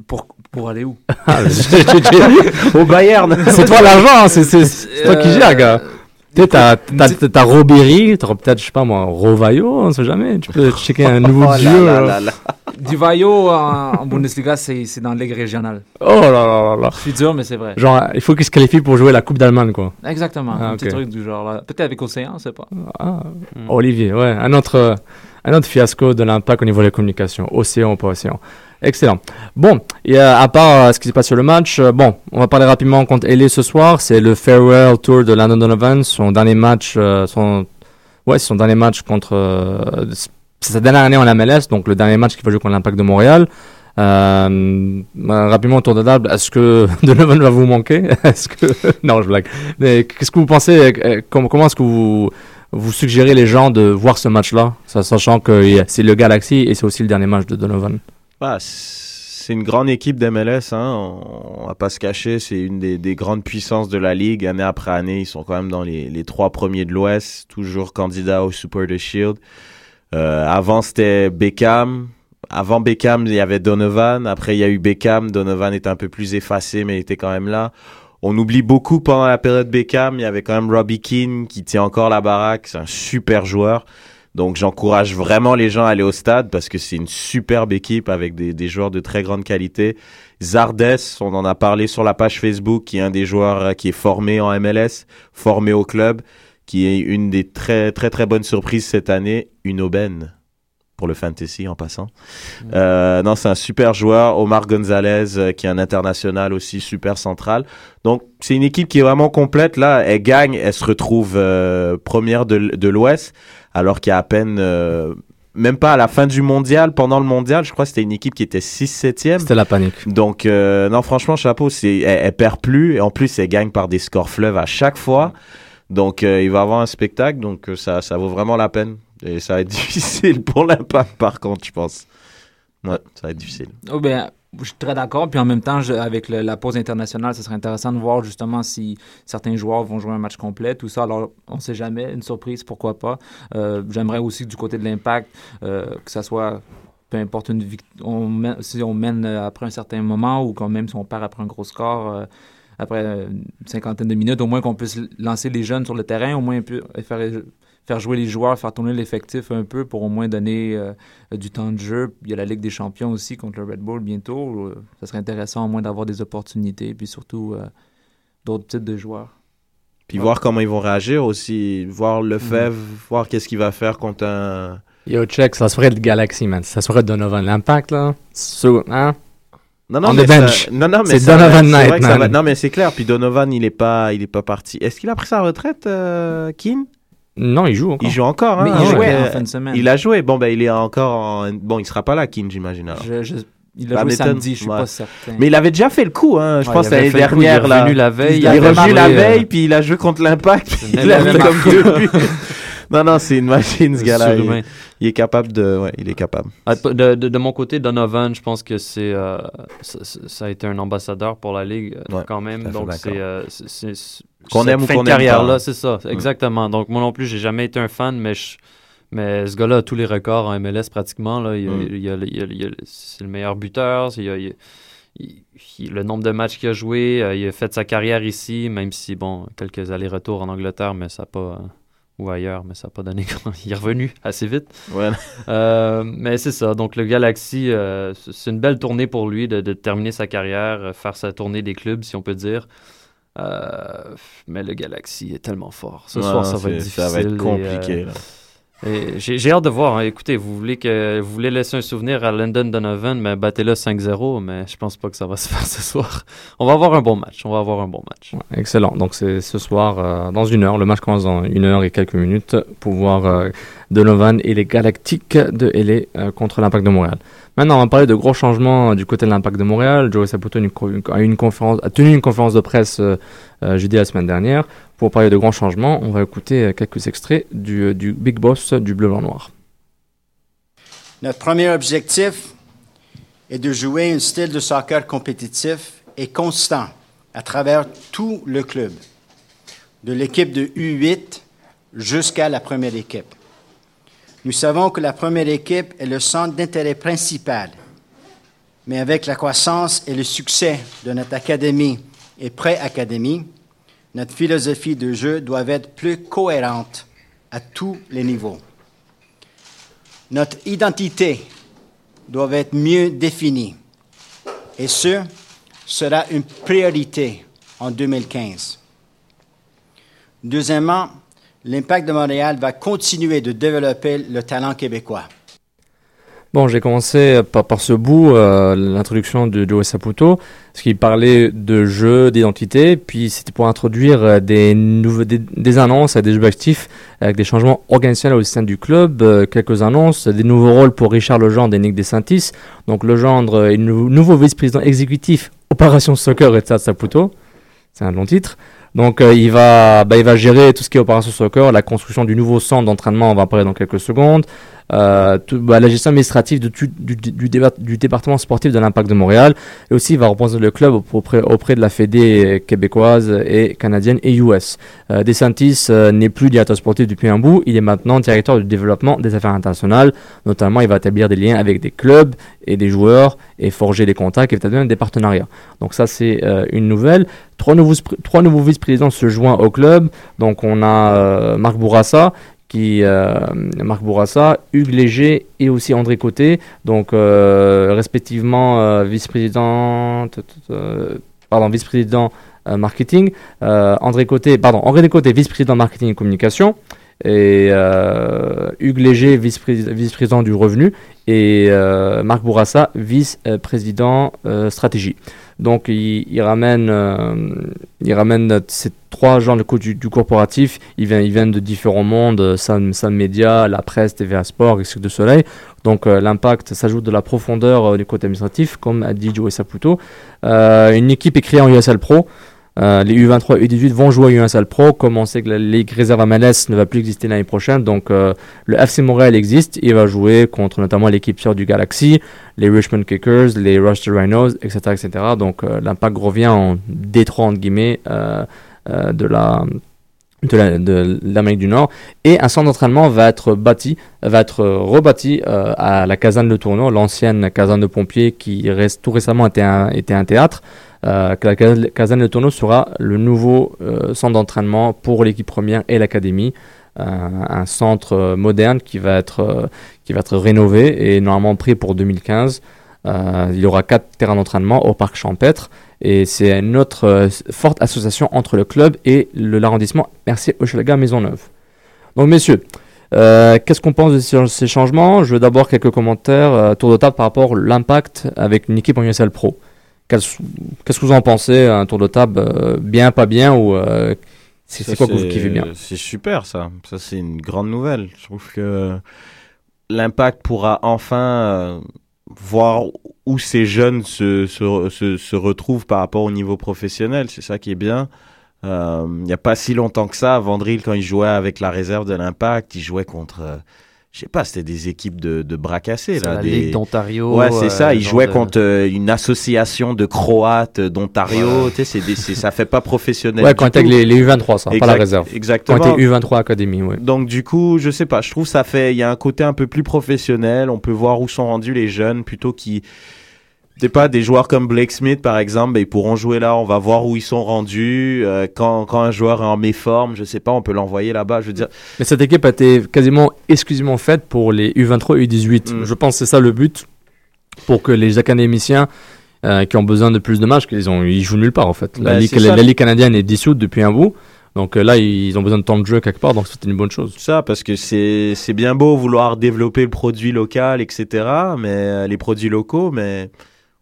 Pour, pour aller où? Ah, je- Au Bayern c'est toi l'argent, hein, c'est toi qui Euh, gères, gars. Tu sais, t'as- t'as t'as Robéry, t'auras peut-être, je sais pas moi, Rovayo, on sait jamais. Tu peux checker un nouveau Oh là. là là. Divayo en, Bundesliga, c'est c'est dans la Ligue régionale. Oh là là là là. Je suis dur, mais c'est vrai. Genre, il faut qu'il se qualifie pour jouer la Coupe d'Allemagne, quoi. Exactement. Ah, un petit truc du genre. Peut-être avec Océan, on sait pas. Ah, Olivier, ouais, un autre, euh, un autre fiasco de l'impact au niveau des communications, océan ou pas océan. Excellent. Bon, et euh, à part euh, ce qui s'est passé sur le match, euh, bon, on va parler rapidement contre LA ce soir. C'est le farewell tour de Landon Donovan, son dernier match, son, ouais, son dernier match contre, c'est sa dernière année en MLS, donc le dernier match qu'il va jouer contre l'Impact de Montréal. Euh, euh, rapidement autour de table, est-ce que Donovan va vous manquer? Est-ce que non, je blague. Mais qu'est-ce que vous pensez Comment, comment est-ce que vous vous suggérez les gens de voir ce match-là, sachant que c'est le Galaxy et c'est aussi le dernier match de Donovan. Bah, c'est une grande équipe d'MLS, hein. on, on va pas se cacher, c'est une des, des grandes puissances de la ligue. Année après année, ils sont quand même dans les, trois premiers de l'Ouest, toujours candidats au Super de Shield. Euh, avant, c'était Beckham. Avant Beckham, il y avait Donovan. Après, il y a eu Beckham. Donovan était un peu plus effacé, mais il était quand même là. On oublie beaucoup pendant la période Beckham. Il y avait quand même Robbie Keane qui tient encore la baraque. C'est un super joueur. Donc j'encourage vraiment les gens à aller au stade parce que c'est une superbe équipe avec des, des joueurs de très grande qualité. Zardes, on en a parlé sur la page Facebook, qui est un des joueurs euh, qui est formé en MLS, formé au club, qui est une des très très très bonnes surprises cette année, une aubaine pour le fantasy en passant. Euh, non, c'est un super joueur. Omar Gonzalez, euh, qui est un international aussi super central. Donc, c'est une équipe qui est vraiment complète. Là, elle gagne, elle se retrouve euh, première de, l'Ouest, alors qu'il y a à peine, même pas à la fin du mondial, pendant le mondial, je crois que c'était une équipe qui était 6-7e. C'était la panique. Donc, euh, non, franchement, chapeau, c'est, elle, elle perd plus. Et en plus, elle gagne par des scores fleuves à chaque fois. Donc, euh, il va avoir un spectacle. Donc, ça, ça vaut vraiment la peine. Et ça va être difficile pour l'impact, par contre, je pense. Ouais, ça va être difficile. Oh, ben, je suis très d'accord. Puis en même temps, avec la pause internationale, ce serait intéressant de voir justement si certains joueurs vont jouer un match complet, tout ça. Alors, on ne sait jamais. Une surprise, pourquoi pas. Euh, J'aimerais aussi du côté de l'impact, euh, que ça soit peu importe une si on mène euh, après un certain moment ou quand même si on perd après un gros score, après une cinquantaine de minutes, au moins qu'on puisse lancer les jeunes sur le terrain, au moins faire, faire jouer les joueurs, faire tourner l'effectif un peu pour au moins donner euh, du temps de jeu. Il y a la Ligue des champions aussi contre le Red Bull bientôt. Euh, ça serait intéressant au moins d'avoir des opportunités, puis surtout euh, d'autres types de joueurs. Puis voir comment ils vont réagir aussi. Voir Lefebvre, voir qu'est-ce qu'il va faire contre un. Yo, check, ça serait le Galaxy, man. Ça serait Donovan. L'impact, là. So, hein? Non, non, On mais ça- non, non, mais C'est Donovan c'est Knight, vrai que ça man. va- Non, mais c'est clair. Puis Donovan, il est pas, il est pas parti. Est-ce qu'il a pris sa retraite, euh, Keane? Non, il joue encore. Il joue encore, hein Mais Ah il jouait ouais. en fin de semaine. Il a joué. Bon, ben, il est encore en... Bon, il sera pas là, Keane, j'imagine. alors. Je- je- il a Bah, joué m'étonne, samedi, je suis ouais. pas certain. Mais il avait déjà fait le coup, hein. Je Ouais, pense il l'année le coup, dernière, il est là. revenu la veille. Il est avait revenu la euh, veille, puis il a joué contre l'Impact. Il Il a fait comme deux buts. Non, non, c'est une machine, ce gars-là. Il, est capable de. Ouais, il est capable. Ah, De, de, de mon côté, Donovan, je pense que c'est euh, ça, a été un ambassadeur pour la ligue euh, Ouais, quand même. Donc c'est euh, Qu'on aime ou qu'on de aime carrière pas. là, c'est ça, exactement. Donc moi non plus, j'ai jamais été un fan, mais je- mais ce gars-là a tous les records en MLS pratiquement là. Il, Mm. il il c'est le meilleur buteur. Il le nombre de matchs qu'il a joué, euh, il a fait sa carrière ici, même si bon quelques allers-retours en Angleterre, mais ça n'a pas ou ailleurs, mais ça n'a pas donné. il est revenu assez vite. Ouais. Euh, mais c'est ça. Donc, le Galaxy, euh, c'est une belle tournée pour lui de, de terminer sa carrière, euh, faire sa tournée des clubs, si on peut dire. Mais le Galaxy est tellement fort. Ce Ouais, soir, ça va être difficile. Ça va être et, compliqué. là. J'ai hâte de voir. hein. Écoutez, vous voulez, laisser un souvenir à Lyndon Donovan, mais battez-le 5-0, mais je pense pas que ça va se faire ce soir. On va avoir un bon match. On va avoir un bon match. Excellent. Donc c'est ce soir euh, dans une heure. Le match commence dans une heure et quelques minutes pour voir euh, Donovan et les Galactiques de LA euh, contre l'Impact de Montréal. Maintenant, on va parler de gros changements du côté de l'Impact de Montréal. Joey Saputo a, une une conférence, a tenu une conférence de presse jeudi la semaine dernière pour parler de grands changements. On va écouter euh, quelques extraits du, euh, du Big Boss du Bleu Blanc Noir. Notre premier objectif est de jouer un style de soccer compétitif et constant à travers tout le club, de l'équipe de U8 jusqu'à la première équipe. Nous savons que la première équipe est le centre d'intérêt principal, mais avec la croissance et le succès de notre académie et pré-académie, notre philosophie de jeu doit être plus cohérente à tous les niveaux. Notre identité doit être mieux définie. Et ce sera une priorité en 2015. Deuxièmement, l'Impact de Montréal va continuer de développer le talent québécois. Bon, j'ai commencé par, par ce bout, euh, l'introduction de Joe Saputo, parce qu'il parlait de jeu, d'identité, puis c'était pour introduire euh, des, des, des annonces, euh, des objectifs avec des changements organisationnels au sein du club, euh, quelques annonces, des nouveaux rôles pour Richard Legendre et Nick Desantis. Donc Legendre est nou- nouveau vice-président exécutif Opération Soccer et Stade Saputo. C'est un long titre. Donc euh, il, va, bah, il va gérer tout ce qui est opération soccer, la construction du nouveau centre d'entraînement, on va en parler dans quelques secondes, euh, bah, la gestion administrative du, département sportif de l'Impact de Montréal, et aussi il va représenter le club auprès, de la Fédé québécoise et canadienne et US. Euh, DeSantis euh, n'est plus directeur sportif depuis un bout, il est maintenant directeur du développement des affaires internationales, notamment il va établir des liens avec des clubs et des joueurs et forger des contacts et peut-être même des partenariats. Donc ça c'est euh, une nouvelle. Trois nouveaux, vice-présidents se joignent au club. Donc on a Marc Bourassa, qui, euh, Marc Bourassa, Hugues Léger et aussi André Côté, donc euh, respectivement euh, vice-président, pardon, vice-président marketing, André Côté, pardon, André Côté, vice-président marketing et communication, et Hugues Léger, vice-président du revenu, et Marc Bourassa, vice-président stratégie. Donc il, il ramène, euh, euh, ces trois gens de du, du corporatif. Ils viennent, ils viennent de différents mondes, euh, Sun, Sun Media, la presse, TVA Sport et Cirque de Soleil. Donc euh, l'impact s'ajoute de la profondeur euh, du côté administratif, comme a dit Joey Saputo. Euh, une équipe est en USL Pro. Euh, les U23 et U18 vont jouer à USL Pro, comme on sait que la Ligue réserve MLS ne va plus exister l'année prochaine. Donc euh, le FC Montréal existe, il va jouer contre notamment l'équipe sœur du Galaxy, les Richmond Kickers, les Rochester Rhinos, etc. etc. Donc euh, l'impact revient en détroit, entre guillemets, euh, euh, de la de la- l'Amérique du Nord et un centre d'entraînement va être bâti va être rebâti à la caserne de Tourneau l'ancienne caserne de pompiers qui reste tout récemment était un, était un théâtre euh, que la cas- caserne de Tourneau sera le nouveau euh, centre d'entraînement pour l'équipe première et l'académie Euh, un centre moderne qui va être qui va être rénové et normalement pris pour 2015 euh, il y aura quatre terrains d'entraînement au parc champêtre et c'est une autre forte association entre le club et l'arrondissement Mercier Hochelaga Maisonneuve. Donc messieurs, qu'est-ce qu'on pense de ces, changements? Je veux d'abord quelques commentaires tour de table par rapport à l'impact avec une équipe en USL Pro. Qu'est-ce que vous en pensez Un tour de table euh, bien, pas bien ou euh, c'est quoi que vous kiffez bien? C'est super ça. Ça c'est une grande nouvelle. Je trouve que l'impact pourra enfin euh, voir où ces jeunes se, se, se, se retrouvent par rapport au niveau professionnel. C'est ça qui est bien. Euh, Il n'y a pas si longtemps que ça, Vandril, quand il jouait avec la réserve de l'Impact, il jouait contre, euh, je sais pas, c'était des équipes de, de bras cassés. Là, la des... Ligue d'Ontario. Ouais, c'est euh, ça. Il genre jouait de- contre euh, une association de Croates d'Ontario. Tu sais, c'est des- c'est- ça fait pas professionnel. Ouais, quand t'es les, les U23, ça, pas la réserve. Quand Exactement. t'es U23 Academy, ouais. Donc du coup, je sais pas, je trouve ça fait, il y a un côté un peu plus professionnel. On peut voir où sont rendus les jeunes plutôt qui, je sais pas, des joueurs comme Blake Smith par exemple, ben, ils pourront jouer là. On va voir où ils sont rendus. Euh, quand quand un joueur est en méforme, je sais pas, on peut l'envoyer là-bas. Je veux dire, Mais cette équipe a été quasiment exclusivement faite pour les U23 et U18. Mm. Je pense que c'est ça le but pour que les académiciens euh, qui ont besoin de plus de matchs, qu'ils ont, ils jouent nulle part en fait. La, Ben, ligue, c'est la, ça. la ligue canadienne est dissoute depuis un bout. Donc euh, là, ils ont besoin de temps de jeu quelque part, donc c'est une bonne chose. ça parce que c'est c'est bien beau vouloir développer le produit local, etc. Mais les produits locaux, mais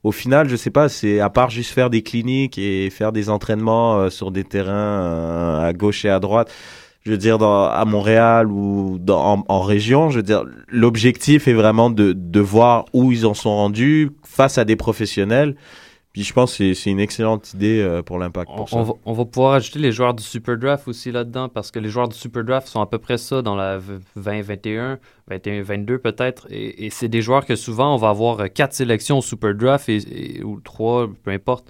au final, je sais pas, c'est à part juste faire des cliniques et faire des entraînements euh, sur des terrains euh, à gauche et à droite. Je veux dire, dans, à Montréal ou en, en région, je veux dire, l'objectif est vraiment de, de voir où ils en sont rendus face à des professionnels. Puis je pense que c'est- une excellente idée euh, pour l'impact On, on va, on va pouvoir ajouter les joueurs du Super Draft aussi là-dedans parce que les joueurs du Super Draft sont à peu près ça dans la v- 20-21, 21-22 peut-être. Et, et c'est des joueurs que souvent on va avoir euh, quatre sélections au Super Draft et, et- ou trois, peu importe,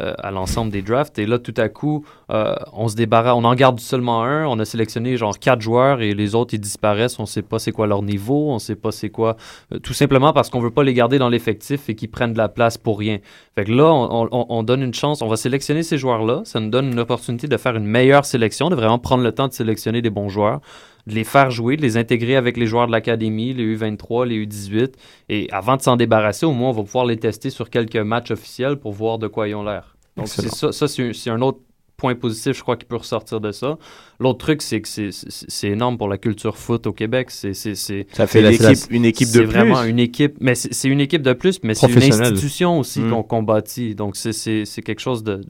euh, à l'ensemble des drafts. Et là, tout à coup, euh, on se débarrasse, on en garde seulement un. On a sélectionné genre quatre joueurs et les autres ils disparaissent. On sait pas c'est quoi leur niveau, on sait pas c'est quoi. euh, tout simplement parce qu'on veut pas les garder dans l'effectif et qu'ils prennent de la place pour rien. Fait que là, on, on- on donne une chance, on va sélectionner ces joueurs-là. Ça nous donne une opportunité de faire une meilleure sélection, de vraiment prendre le temps de sélectionner des bons joueurs, de les faire jouer, de les intégrer avec les joueurs de l'académie, les U23, les U18. Et avant de s'en débarrasser, au moins, on va pouvoir les tester sur quelques matchs officiels pour voir de quoi ils ont l'air. Donc, c'est ça, ça c'est un- c'est autre point positif, je crois, qui peut ressortir de ça. L'autre truc, c'est que c'est- c'est c'est énorme pour la culture foot au Québec. C'est c'est- c'est- Ça fait C'est une c'est la- équipe, une équipe de c'est plus. vraiment une équipe, mais c'est c'est une équipe de plus, mais c'est une institution aussi Mm. qu'on qu'on bâtit. Donc c'est- c'est c'est quelque chose de,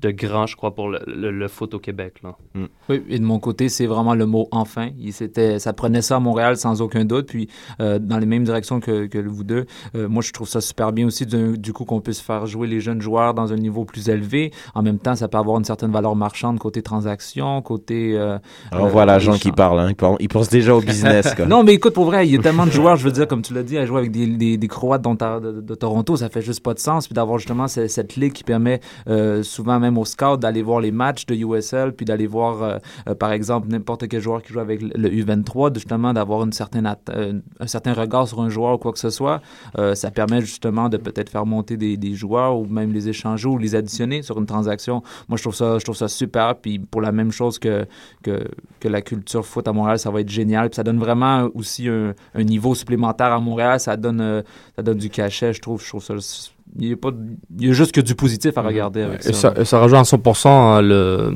de grand, je crois, pour le, le- le foot au Québec. Là. Oui, et de mon côté, c'est vraiment le mot enfin. Il, c'était, ça prenait ça à Montréal sans aucun doute. Puis, euh, dans les mêmes directions que, que vous deux, euh, moi, je trouve ça super bien aussi, du, du coup, qu'on puisse faire jouer les jeunes joueurs dans un niveau plus élevé. En même temps, ça peut avoir une certaine valeur marchande côté transaction, côté. euh, Alors euh, voilà, qui parle, hein. il, pense, il pense déjà au business. Quoi. Non, mais écoute, pour vrai, il y a tellement de joueurs, je veux dire, comme tu l'as dit, à jouer avec des, des, des Croates d'Ontar- de, de Toronto, ça fait juste pas de sens. Puis d'avoir justement cette, cette ligue qui permet euh, souvent même aux scouts d'aller voir les matchs de USL, puis d'aller voir, euh, euh, par exemple, n'importe quel joueur qui joue avec le- le U23, de justement d'avoir une certaine euh, un certain regard sur un joueur ou quoi que ce soit. Ça permet justement de peut-être faire monter des, joueurs ou même les échanger ou les additionner sur une transaction. Moi, je trouve ça, je trouve ça super. Puis pour la même chose que, que, que la culture foot à Montréal, ça va être génial. Puis ça donne vraiment aussi un, un niveau supplémentaire à Montréal. Ça donne, ça donne du cachet, je trouve. Je trouve ça. Il y a, pas, de- il y a juste que du positif à regarder avec Et ça. ça, et ça rejoint à 100% le,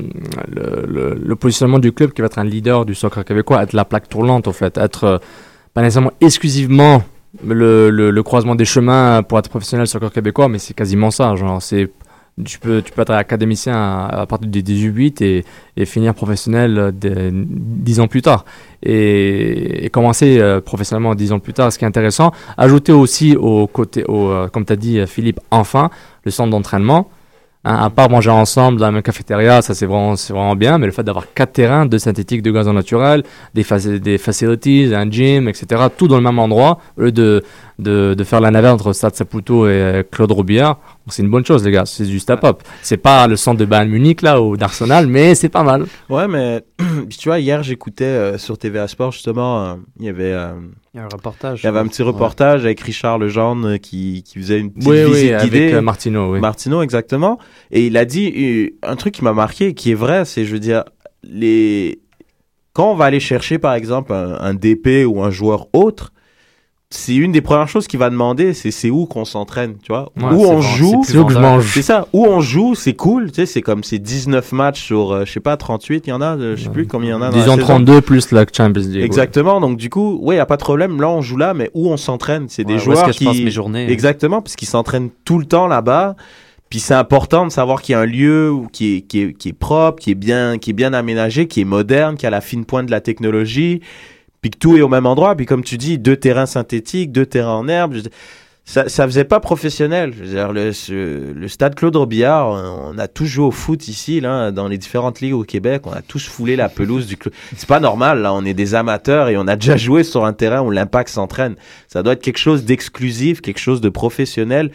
le, le, le positionnement du club qui va être un leader du soccer québécois, être la plaque tournante au fait, être euh, pas nécessairement exclusivement le, le, le croisement des chemins pour être professionnel soccer québécois, mais c'est quasiment ça. Genre, c'est tu peux, tu peux être académicien à, partir des 18 et, et finir professionnel euh, des- dix ans plus tard. Et, commencer euh, professionnellement dix ans plus tard, ce qui est intéressant. Ajouter aussi au côté, au, euh, comme tu as dit, Philippe, enfin, le centre d'entraînement. Hein, à part manger ensemble dans la même cafétéria, ça c'est vraiment, c'est vraiment bien, mais le fait d'avoir quatre terrains, deux synthétiques, deux gazons naturels, des, des facilities, un gym, etc., tout dans le même endroit, au lieu de, de, de faire la navette entre Stade Saputo et euh, Claude Robillard, c'est une bonne chose, les gars, c'est du step-up. C'est pas le centre de Bayern Munich, là, ou d'Arsenal, mais c'est pas mal. Ouais, mais tu vois, hier j'écoutais euh, sur TVA Sport justement, euh, il y avait, euh, Il y a un reportage. il y avait un petit reportage avec Richard Legendre euh, qui, qui faisait une petite Oui, oui, visite avec guidée. euh, Martino, oui. Martino, exactement. Et il a dit un truc qui m'a marqué, qui est vrai, c'est, je veux dire, les... quand on va aller chercher, par exemple, un, un DP ou un joueur autre, c'est une des premières choses qu'il va demander, c'est c'est où qu'on s'entraîne, tu vois. Ouais, où on bon, joue, c'est où que je mange. c'est ça, où on joue, c'est cool, tu sais, c'est comme c'est 19 matchs sur, euh, je sais pas, 38, il y en a, euh, je sais plus combien il y en a dans la Disons saison. 32 plus la Champions League. ouais. Exactement, donc du coup, oui, il a pas de problème, là on joue là, mais où on s'entraîne, c'est des Ouais, où joueurs que qui... je passe mes journées? Exactement, parce qu'ils s'entraînent tout le temps là-bas. Puis c'est important de savoir qu'il y a un lieu qui est, qui, est, qui est propre, qui est, bien, qui est bien aménagé, qui est moderne, qui a la fine pointe de la technologie, puis que tout est au même endroit. Puis comme tu dis, deux terrains synthétiques, deux terrains en herbe. je- ça, ça faisait pas professionnel. Je veux dire, le, le stade Claude Robillard, on a tous joué au foot ici, là, dans les différentes ligues au Québec. On a tous foulé la pelouse du club. C'est pas normal, là. On est des amateurs et on a déjà joué sur un terrain où l'impact s'entraîne. Ça doit être quelque chose d'exclusif, quelque chose de professionnel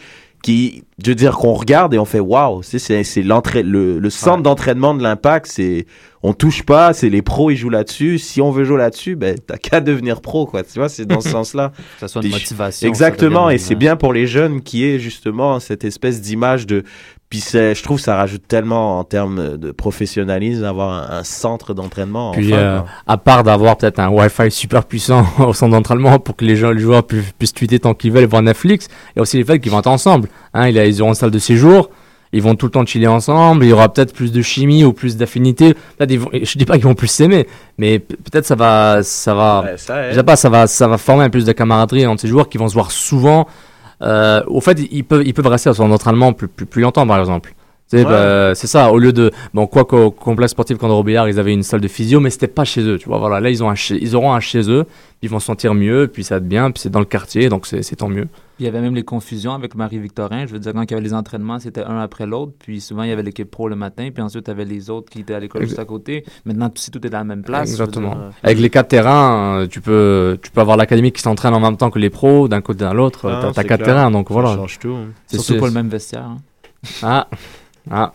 qui, je veux dire, qu'on regarde et on fait waouh. C'est, c'est, le, le centre d'entraînement de l'impact. C'est, on touche pas, c'est les pros, ils jouent là-dessus. Si on veut jouer là-dessus, ben, t'as qu'à devenir pro, quoi. Tu vois, c'est dans ce sens-là. Que ça soit une motivation. Exactement, et c'est bien pour les jeunes qui est justement cette espèce d'image de. Puis c'est, je trouve, ça rajoute tellement en termes de professionnalisme d'avoir un, un centre d'entraînement. Puis, enfin, euh, à part d'avoir peut-être un Wi-Fi super puissant au centre d'entraînement pour que les, gens, les joueurs puissent, puissent tweeter tant qu'ils veulent et voir Netflix, il y a aussi les fait qu'ils vont être ensemble. Hein, ils auront une salle de séjour, ils vont tout le temps chiller ensemble, il y aura peut-être plus de chimie ou plus d'affinité. Peut-être Je dis pas qu'ils vont plus s'aimer, mais peut-être ça va, ça va, Ouais, ça aide. je sais pas, ça va, ça va former un plus de camaraderie entre ces joueurs qui vont se voir souvent. Euh, au fait, ils peuvent, ils peuvent rester à son entraînement plus, plus, plus longtemps, par exemple. Ouais. bah, c'est ça, au lieu de. Bon, quoi qu'au complexe sportif Condor Robillard, ils avaient une salle de physio, mais c'était pas chez eux, tu vois. Voilà, là, ils, ont un chez- ils auront un chez eux, ils vont se sentir mieux, puis ça va être bien, puis c'est dans le quartier, donc c'est c'est tant mieux. Il y avait même les confusions avec Marie-Victorin. Je veux dire, quand il y avait les entraînements, c'était un après l'autre. Puis souvent, il y avait l'équipe pro le matin. Puis ensuite, il y avait les autres qui étaient à l'école juste à côté. Maintenant, si tout est à la même place. Exactement. dire, euh, Avec les quatre terrains, euh, tu peux, tu peux avoir l'académie qui s'entraîne en même temps que les pros, d'un côté à l'autre, Ah, t'as- quatre clair. terrains, donc Ça voilà. change tout. hein. C'est surtout pas le même vestiaire. hein. Ah, ah.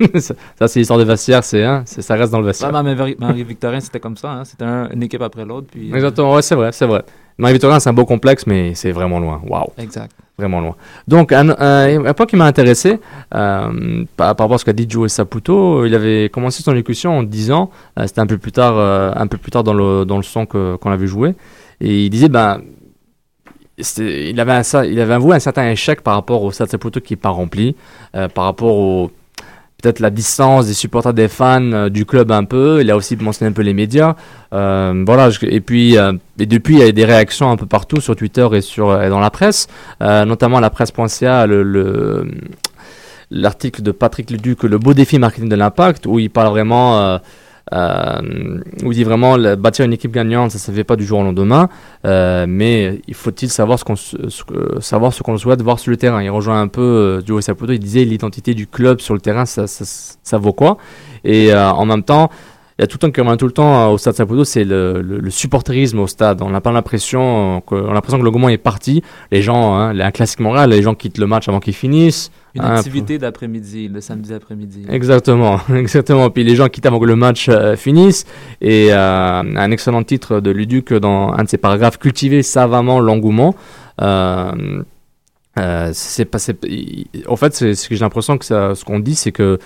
ça, ça, c'est l'histoire de vestiaire, c'est, hein, c'est- ça reste dans le vestiaire. Marie- Marie-Victorin, c'était comme ça. hein. C'était un- une équipe après l'autre. Puis, euh, Exactement, ouais, c'est vrai, c'est vrai. Marie-Victorin, c'est un beau complexe, mais c'est vraiment loin. Waouh, Exact. vraiment loin. Donc, un, un, un point qui m'a intéressé, euh, par, par rapport à ce qu'a dit Joe Saputo, il avait commencé son élocution en disant, euh, c'était un peu plus tard, euh, un peu plus tard dans le, dans le son qu'on avait joué, et il disait, ben, il avait, un, il avait avoué un certain échec par rapport au Stade Saputo qui n'est pas rempli, euh, par rapport au peut-être la distance des supporters des fans euh, du club un peu. Il a aussi mentionné un peu les médias. Euh, voilà. et puis euh, et depuis il y a eu des réactions un peu partout sur Twitter et sur et dans la presse, notamment la presse.ca le, le l'article de Patrick Leduc, le beau défi marketing de l'impact, où il parle vraiment, euh, où il dit vraiment bâtir une équipe gagnante, ça ne se fait pas du jour au lendemain, euh, mais il faut-il savoir ce qu'on que- savoir souhaite voir sur le terrain? Il rejoint un peu euh, Joe Saputo, il disait l'identité du club sur le terrain, ça, vaut quoi? Et euh, en même temps, il y a tout le temps qui revient tout le temps euh, au stade Saputo, c'est le, le, le supporterisme au stade. On n'a pas l'impression que, on a l'impression que le est parti. Les gens, hein, un classique Montréal, les gens quittent le match avant qu'il finisse. Une Hein, activité d'après-midi, le samedi après-midi. Exactement, exactement. Puis les gens quittent avant que le match euh, finisse. Et euh, un excellent titre de Luduc dans un de ses paragraphes, cultiver savamment l'engouement. Euh, euh, c'est pas, en fait, c'est ce que j'ai l'impression que ça, ce qu'on dit, c'est que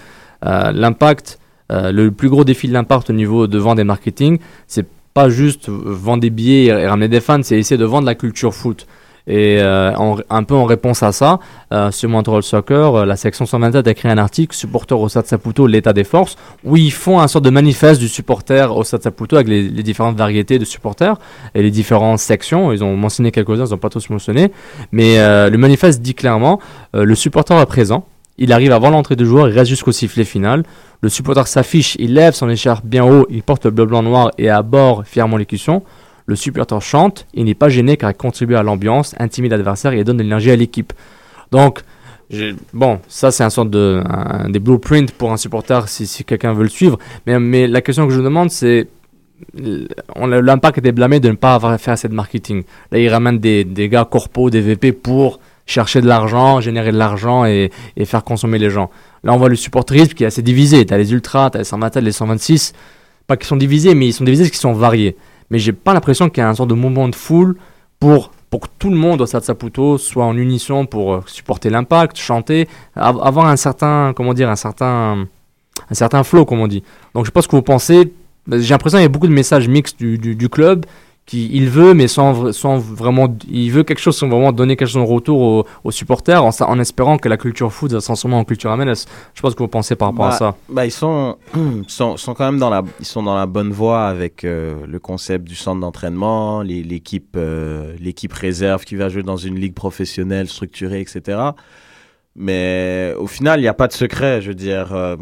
l'impact, euh, le plus gros défi de l'impact au niveau de vente et marketing, c'est pas juste vendre des billets et, ramener des fans, c'est essayer de vendre la culture foot. Et euh, un peu en réponse à ça, euh, sur Montreal Soccer, euh, la section 127 a créé un article, supporter au Stade Saputo, l'état des forces, où ils font un sorte de manifeste du supporter au Stade Saputo avec les, différentes variétés de supporters et les différentes sections. Ils ont mentionné quelques-uns, ils n'ont pas tous mentionné. Mais euh, le manifeste dit clairement, le supporter est présent, il arrive avant l'entrée du joueur, il reste jusqu'au sifflet final. Le supporter s'affiche, il lève son écharpe bien haut, il porte le bleu, blanc, noir et aborde fièrement l'écusson. Le supporter chante, il n'est pas gêné car il contribue à l'ambiance, intimide l'adversaire et donne de l'énergie à l'équipe. Donc, bon, ça c'est un sorte de un- des blueprints pour un supporter si, si quelqu'un veut le suivre. Mais, mais la question que je demande c'est l'impact était blâmé de ne pas avoir fait assez de marketing. Là, ils ramènent des, des gars corpos, des VP pour chercher de l'argent, générer de l'argent et, faire consommer les gens. Là, on voit le supporterisme qui est assez divisé. Tu as les ultras, tu as les 127, les 126. Pas qu'ils sont divisés, mais ils sont divisés parce qu'ils sont variés. Mais j'ai pas l'impression qu'il y a un sorte de mouvement de foule pour, pour que tout le monde au Stade Saputo soit en unisson pour euh, supporter l'impact, chanter, av- avoir un certain, comment dire, un certain, un certain flow, comme on dit. Donc je sais pas ce que vous pensez. J'ai l'impression qu'il y a beaucoup de messages mixtes du, du club qui il veut, mais sans, sans vraiment, il veut quelque chose sans vraiment donner quelque chose en retour aux, aux supporters, en, en espérant que la culture foot va se transformer en culture MLS. Je ce que vous pensez par rapport à Bah, ça. Bah, ils sont, ils sont, sont quand même dans la, ils sont dans la bonne voie avec euh, le concept du centre d'entraînement, l'équipe, euh, l'équipe réserve qui va jouer dans une ligue professionnelle structurée, etc. Mais au final, il n'y a pas de secret. Je veux dire, euh,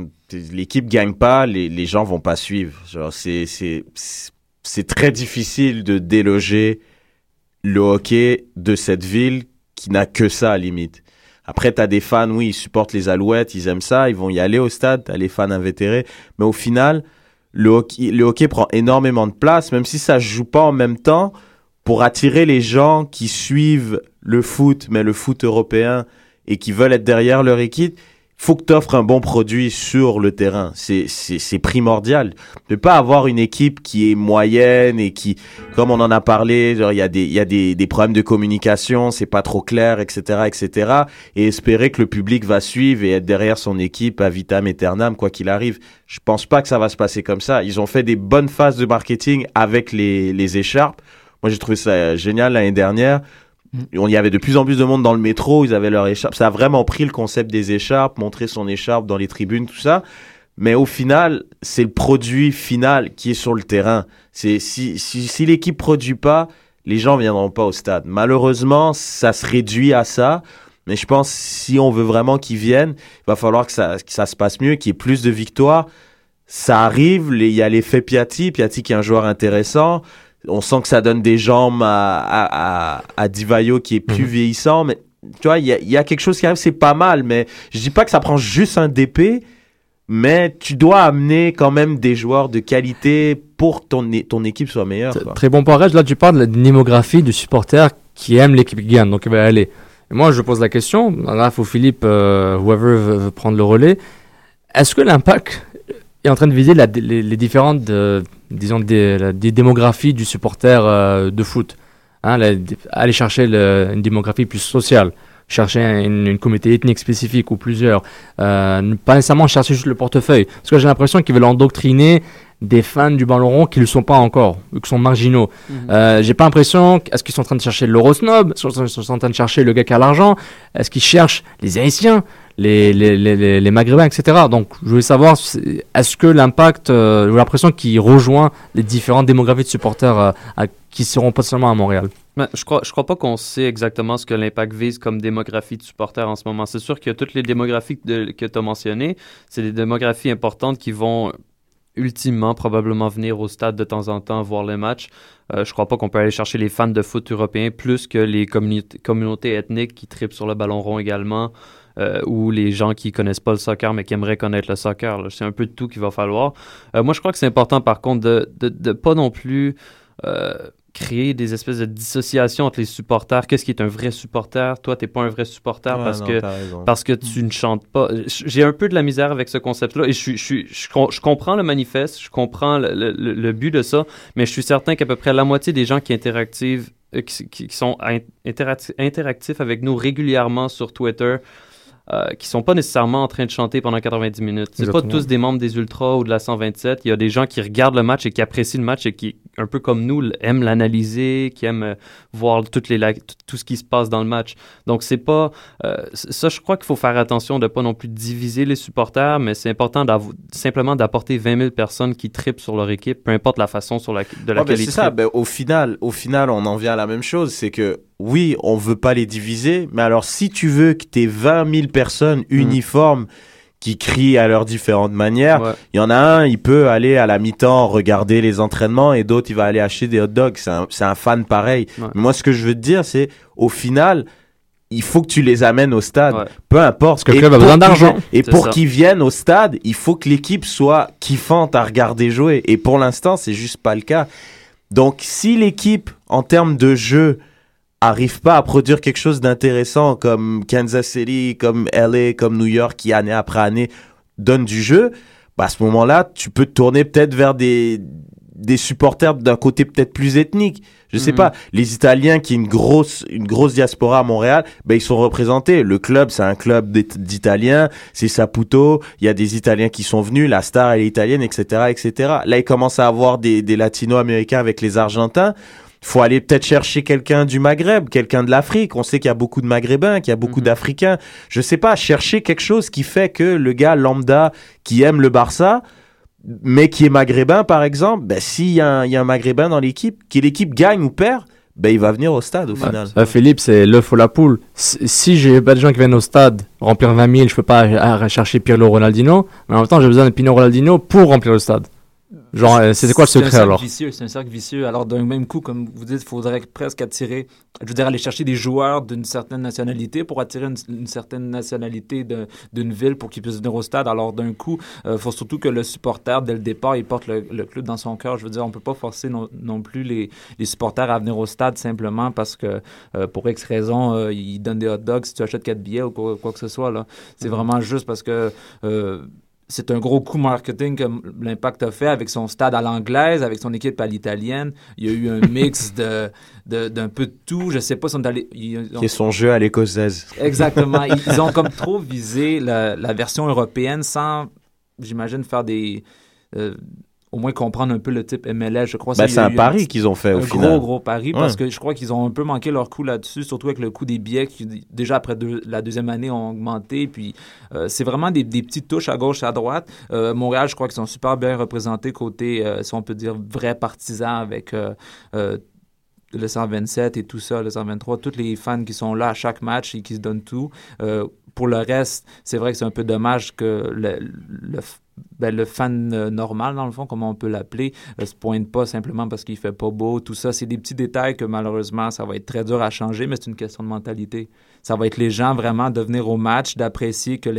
l'équipe gagne pas, les, les gens vont pas suivre. Genre, c'est, c'est, c'est très difficile de déloger le hockey de cette ville qui n'a que ça à limite. Après, t'as des fans, oui, ils supportent les Alouettes, ils aiment ça, ils vont y aller au stade, t'as les fans invétérés. Mais au final, le hockey, le hockey prend énormément de place, même si ça se joue pas en même temps, pour attirer les gens qui suivent le foot, mais le foot européen, et qui veulent être derrière leur équipe, faut que tu offres un bon produit sur le terrain. C'est, primordial. De pas avoir une équipe qui est moyenne et qui, comme on en a parlé, il y a des, y a des, des problèmes de communication, c'est pas trop clair, etc., etc., et espérer que le public va suivre et être derrière son équipe à vitam aeternam, quoi qu'il arrive. Je pense pas que ça va se passer comme ça. Ils ont fait des bonnes phases de marketing avec les, les écharpes. Moi, j'ai trouvé ça génial l'année dernière. Il y avait de plus en plus de monde dans le métro, ils avaient leur écharpe. Ça a vraiment pris le concept des écharpes, montrer son écharpe dans les tribunes, tout ça. Mais au final, c'est le produit final qui est sur le terrain. C'est si, si, l'équipe produit pas, les gens viendront pas au stade. Malheureusement, ça se réduit à ça. Mais je pense si on veut vraiment qu'ils viennent, il va falloir que ça, que ça se passe mieux, qu'il y ait plus de victoires. Ça arrive, il y a l'effet Piatti, Piatti qui est un joueur intéressant. On sent que ça donne des jambes à, à, à, à Divayo qui est plus vieillissant, mais tu vois, il y a, il y a quelque chose qui arrive, c'est pas mal, mais je dis pas que ça prend juste un DP, mais tu dois amener quand même des joueurs de qualité pour ton, ton équipe soit meilleure. quoi. Très bon Reg. Là, tu parles de la démographie du supporter qui aime l'équipe qui gagne, donc il va aller. Et moi, je pose la question, Raph ou Philippe, euh, whoever veut, veut prendre le relais, est-ce que l'impact est en train de viser la- les, les différentes, euh, disons, des, la- des démographies du supporter euh, de foot hein, la- Aller chercher le- une démographie plus sociale, chercher une, une communauté ethnique spécifique ou plusieurs, euh, pas nécessairement chercher juste le portefeuille. Parce que j'ai l'impression qu'ils veulent endoctriner des fans du ballon rond qui ne le sont pas encore, ou qui sont marginaux. Euh, j'ai pas l'impression. Est-ce qu'ils sont en train de chercher l'Eurosnob Est-ce qu'ils sont en train de chercher le gars qui a l'argent Est-ce qu'ils cherchent les Haïtiens, les, Maghrébins, etc. Donc, je voulais savoir, est-ce que l'impact, euh, j'ai l'impression qu'il rejoint les différentes démographies de supporters euh, à- qui seront pas seulement à Montréal. Je crois, je crois pas qu'on sait exactement ce que l'impact vise comme démographie de supporters en ce moment. C'est sûr que toutes les démographies que tu as mentionnées, c'est des démographies importantes qui vont ultimement probablement venir au stade de temps en temps voir les matchs. Euh, je crois pas qu'on peut aller chercher les fans de foot européens plus que les communautés ethniques qui tripent sur le ballon rond également. Euh, ou les gens qui connaissent pas le soccer mais qui aimeraient connaître le soccer. C'est un peu de tout qu'il va falloir. Euh, moi, je crois que c'est important par contre de, de, de pas non plus euh, créer des espèces de dissociations entre les supporters. Qu'est-ce qui est un vrai supporter? Toi, t'es pas un vrai supporter Ouais, parce non, que parce que tu ne chantes pas. J'ai un peu de la misère avec ce concept-là et je, je, je, je comprends le manifeste, je comprends le, le- le- but de ça, mais je suis certain qu'à peu près la moitié des gens qui interactivent, qui, sont in- interacti- interactifs avec nous régulièrement sur Twitter, euh, qui sont pas nécessairement en train de chanter pendant 90 minutes. C'est pas tous des membres des Ultras ou de la 127. Il y a des gens qui regardent le match et qui apprécient le match et qui, un peu comme nous, aiment l'analyser, qui aiment euh, voir toutes les, tout ce qui se passe dans le match. Donc c'est pas euh, ça, je crois qu'il faut faire attention de pas non plus diviser les supporters, mais c'est important simplement d'apporter 20 000 personnes qui tripent sur leur équipe, peu importe la façon sur la, de laquelle ils c'est ça. Ben, au final, au final, on en vient à la même chose. C'est que oui, on veut pas les diviser, mais alors si tu veux que t'aies 20 000 personnes uniformes qui crient à leurs différentes manières, Ouais. il y en a un, il peut aller à la mi-temps regarder les entraînements et d'autres, il va aller acheter des hot dogs. C'est un, c'est un fan pareil. Ouais. Mais moi, ce que je veux te dire, c'est au final, il faut que tu les amènes au stade. Ouais. Peu importe. Parce que le club a besoin d'argent. Et pour qu'ils viennent au stade, il faut que l'équipe soit kiffante à regarder jouer. Et pour l'instant, c'est juste pas le cas. Donc, si l'équipe, en termes de jeu, arrive pas à produire quelque chose d'intéressant comme Kansas City, comme LA, comme New York, qui année après année donne du jeu, bah à ce moment-là, tu peux te tourner peut-être vers des, des supporters d'un côté peut-être plus ethnique. Je sais Mhm. pas, les Italiens qui une grosse, une grosse diaspora à Montréal, ben ils sont représentés. Le club, c'est un club d'It- d'Italiens, c'est Saputo, il y a des Italiens qui sont venus, la star elle est italienne, etc., etc. Là, il commence à avoir des, des Latino-Américains avec les Argentins. Faut aller peut-être chercher quelqu'un du Maghreb, quelqu'un de l'Afrique. On sait qu'il y a beaucoup de Maghrébins, qu'il y a beaucoup Mhm. d'Africains. Je sais pas, chercher quelque chose qui fait que le gars lambda qui aime le Barça, mais qui est maghrébin par exemple, ben, s'il y, a un- il y a un maghrébin dans l'équipe, que l'équipe gagne ou perd, ben, il va venir au stade au final. Euh, Philippe, c'est l'œuf ou la poule. Si, si j'ai pas de gens qui viennent au stade remplir 20 000, je peux pas aller chercher Pirlo Ronaldinho, mais en même temps, j'ai besoin de Pino Ronaldinho pour remplir le stade. Genre, euh, c'était quoi le C'est un secret cercle alors? vicieux, C'est un cercle vicieux. Alors, d'un même coup, comme vous dites, il faudrait presque attirer, je veux dire, aller chercher des joueurs d'une certaine nationalité pour attirer une, une certaine nationalité d'une ville pour qu'ils puissent venir au stade. Alors, d'un coup, il faut surtout que le supporter, dès le départ, il porte le, le club dans son cœur. Je veux dire, on peut pas forcer non, non plus les, les supporters à venir au stade simplement parce que, euh, pour X raison, euh, ils donnent des hot dogs si tu achètes 4 billets ou quoi, quoi que ce soit. C'est vraiment juste parce que. C'est un gros coup marketing que l'Impact a fait avec son stade à l'anglaise, avec son équipe à l'italienne. Il y a eu un mix de de- d'un peu de tout. Je sais pas si on est allé... ils ont- Qui est son jeu à l'écossaise. Exactement. Ils, ils ont comme trop visé la, la version européenne sans, j'imagine, faire des... euh, au moins comprendre un peu le type MLS. Je crois y c'est un pari qu'ils ont fait un au gros, final. gros pari parce que je crois qu'ils ont un peu manqué leur coup là-dessus, surtout avec le coût des billets qui, déjà après deux- la deuxième année, ont augmenté. Puis euh, c'est vraiment des, des petites touches à gauche, à droite. Euh, Montréal, je crois qu'ils sont super bien représentés côté, euh, si on peut dire, vrai partisan avec le 127 et tout ça, le 123, tous les fans qui sont là à chaque match et qui se donnent tout. Euh, pour le reste, c'est vrai que c'est un peu dommage que le, le, ben, le fan euh, normal, dans le fond, comme on peut l'appeler, euh, se pointe pas simplement parce qu'il fait pas beau. Tout ça, c'est des petits détails que malheureusement, ça va être très dur à changer, mais c'est une question de mentalité. Ça va être les gens vraiment de venir au match, d'apprécier que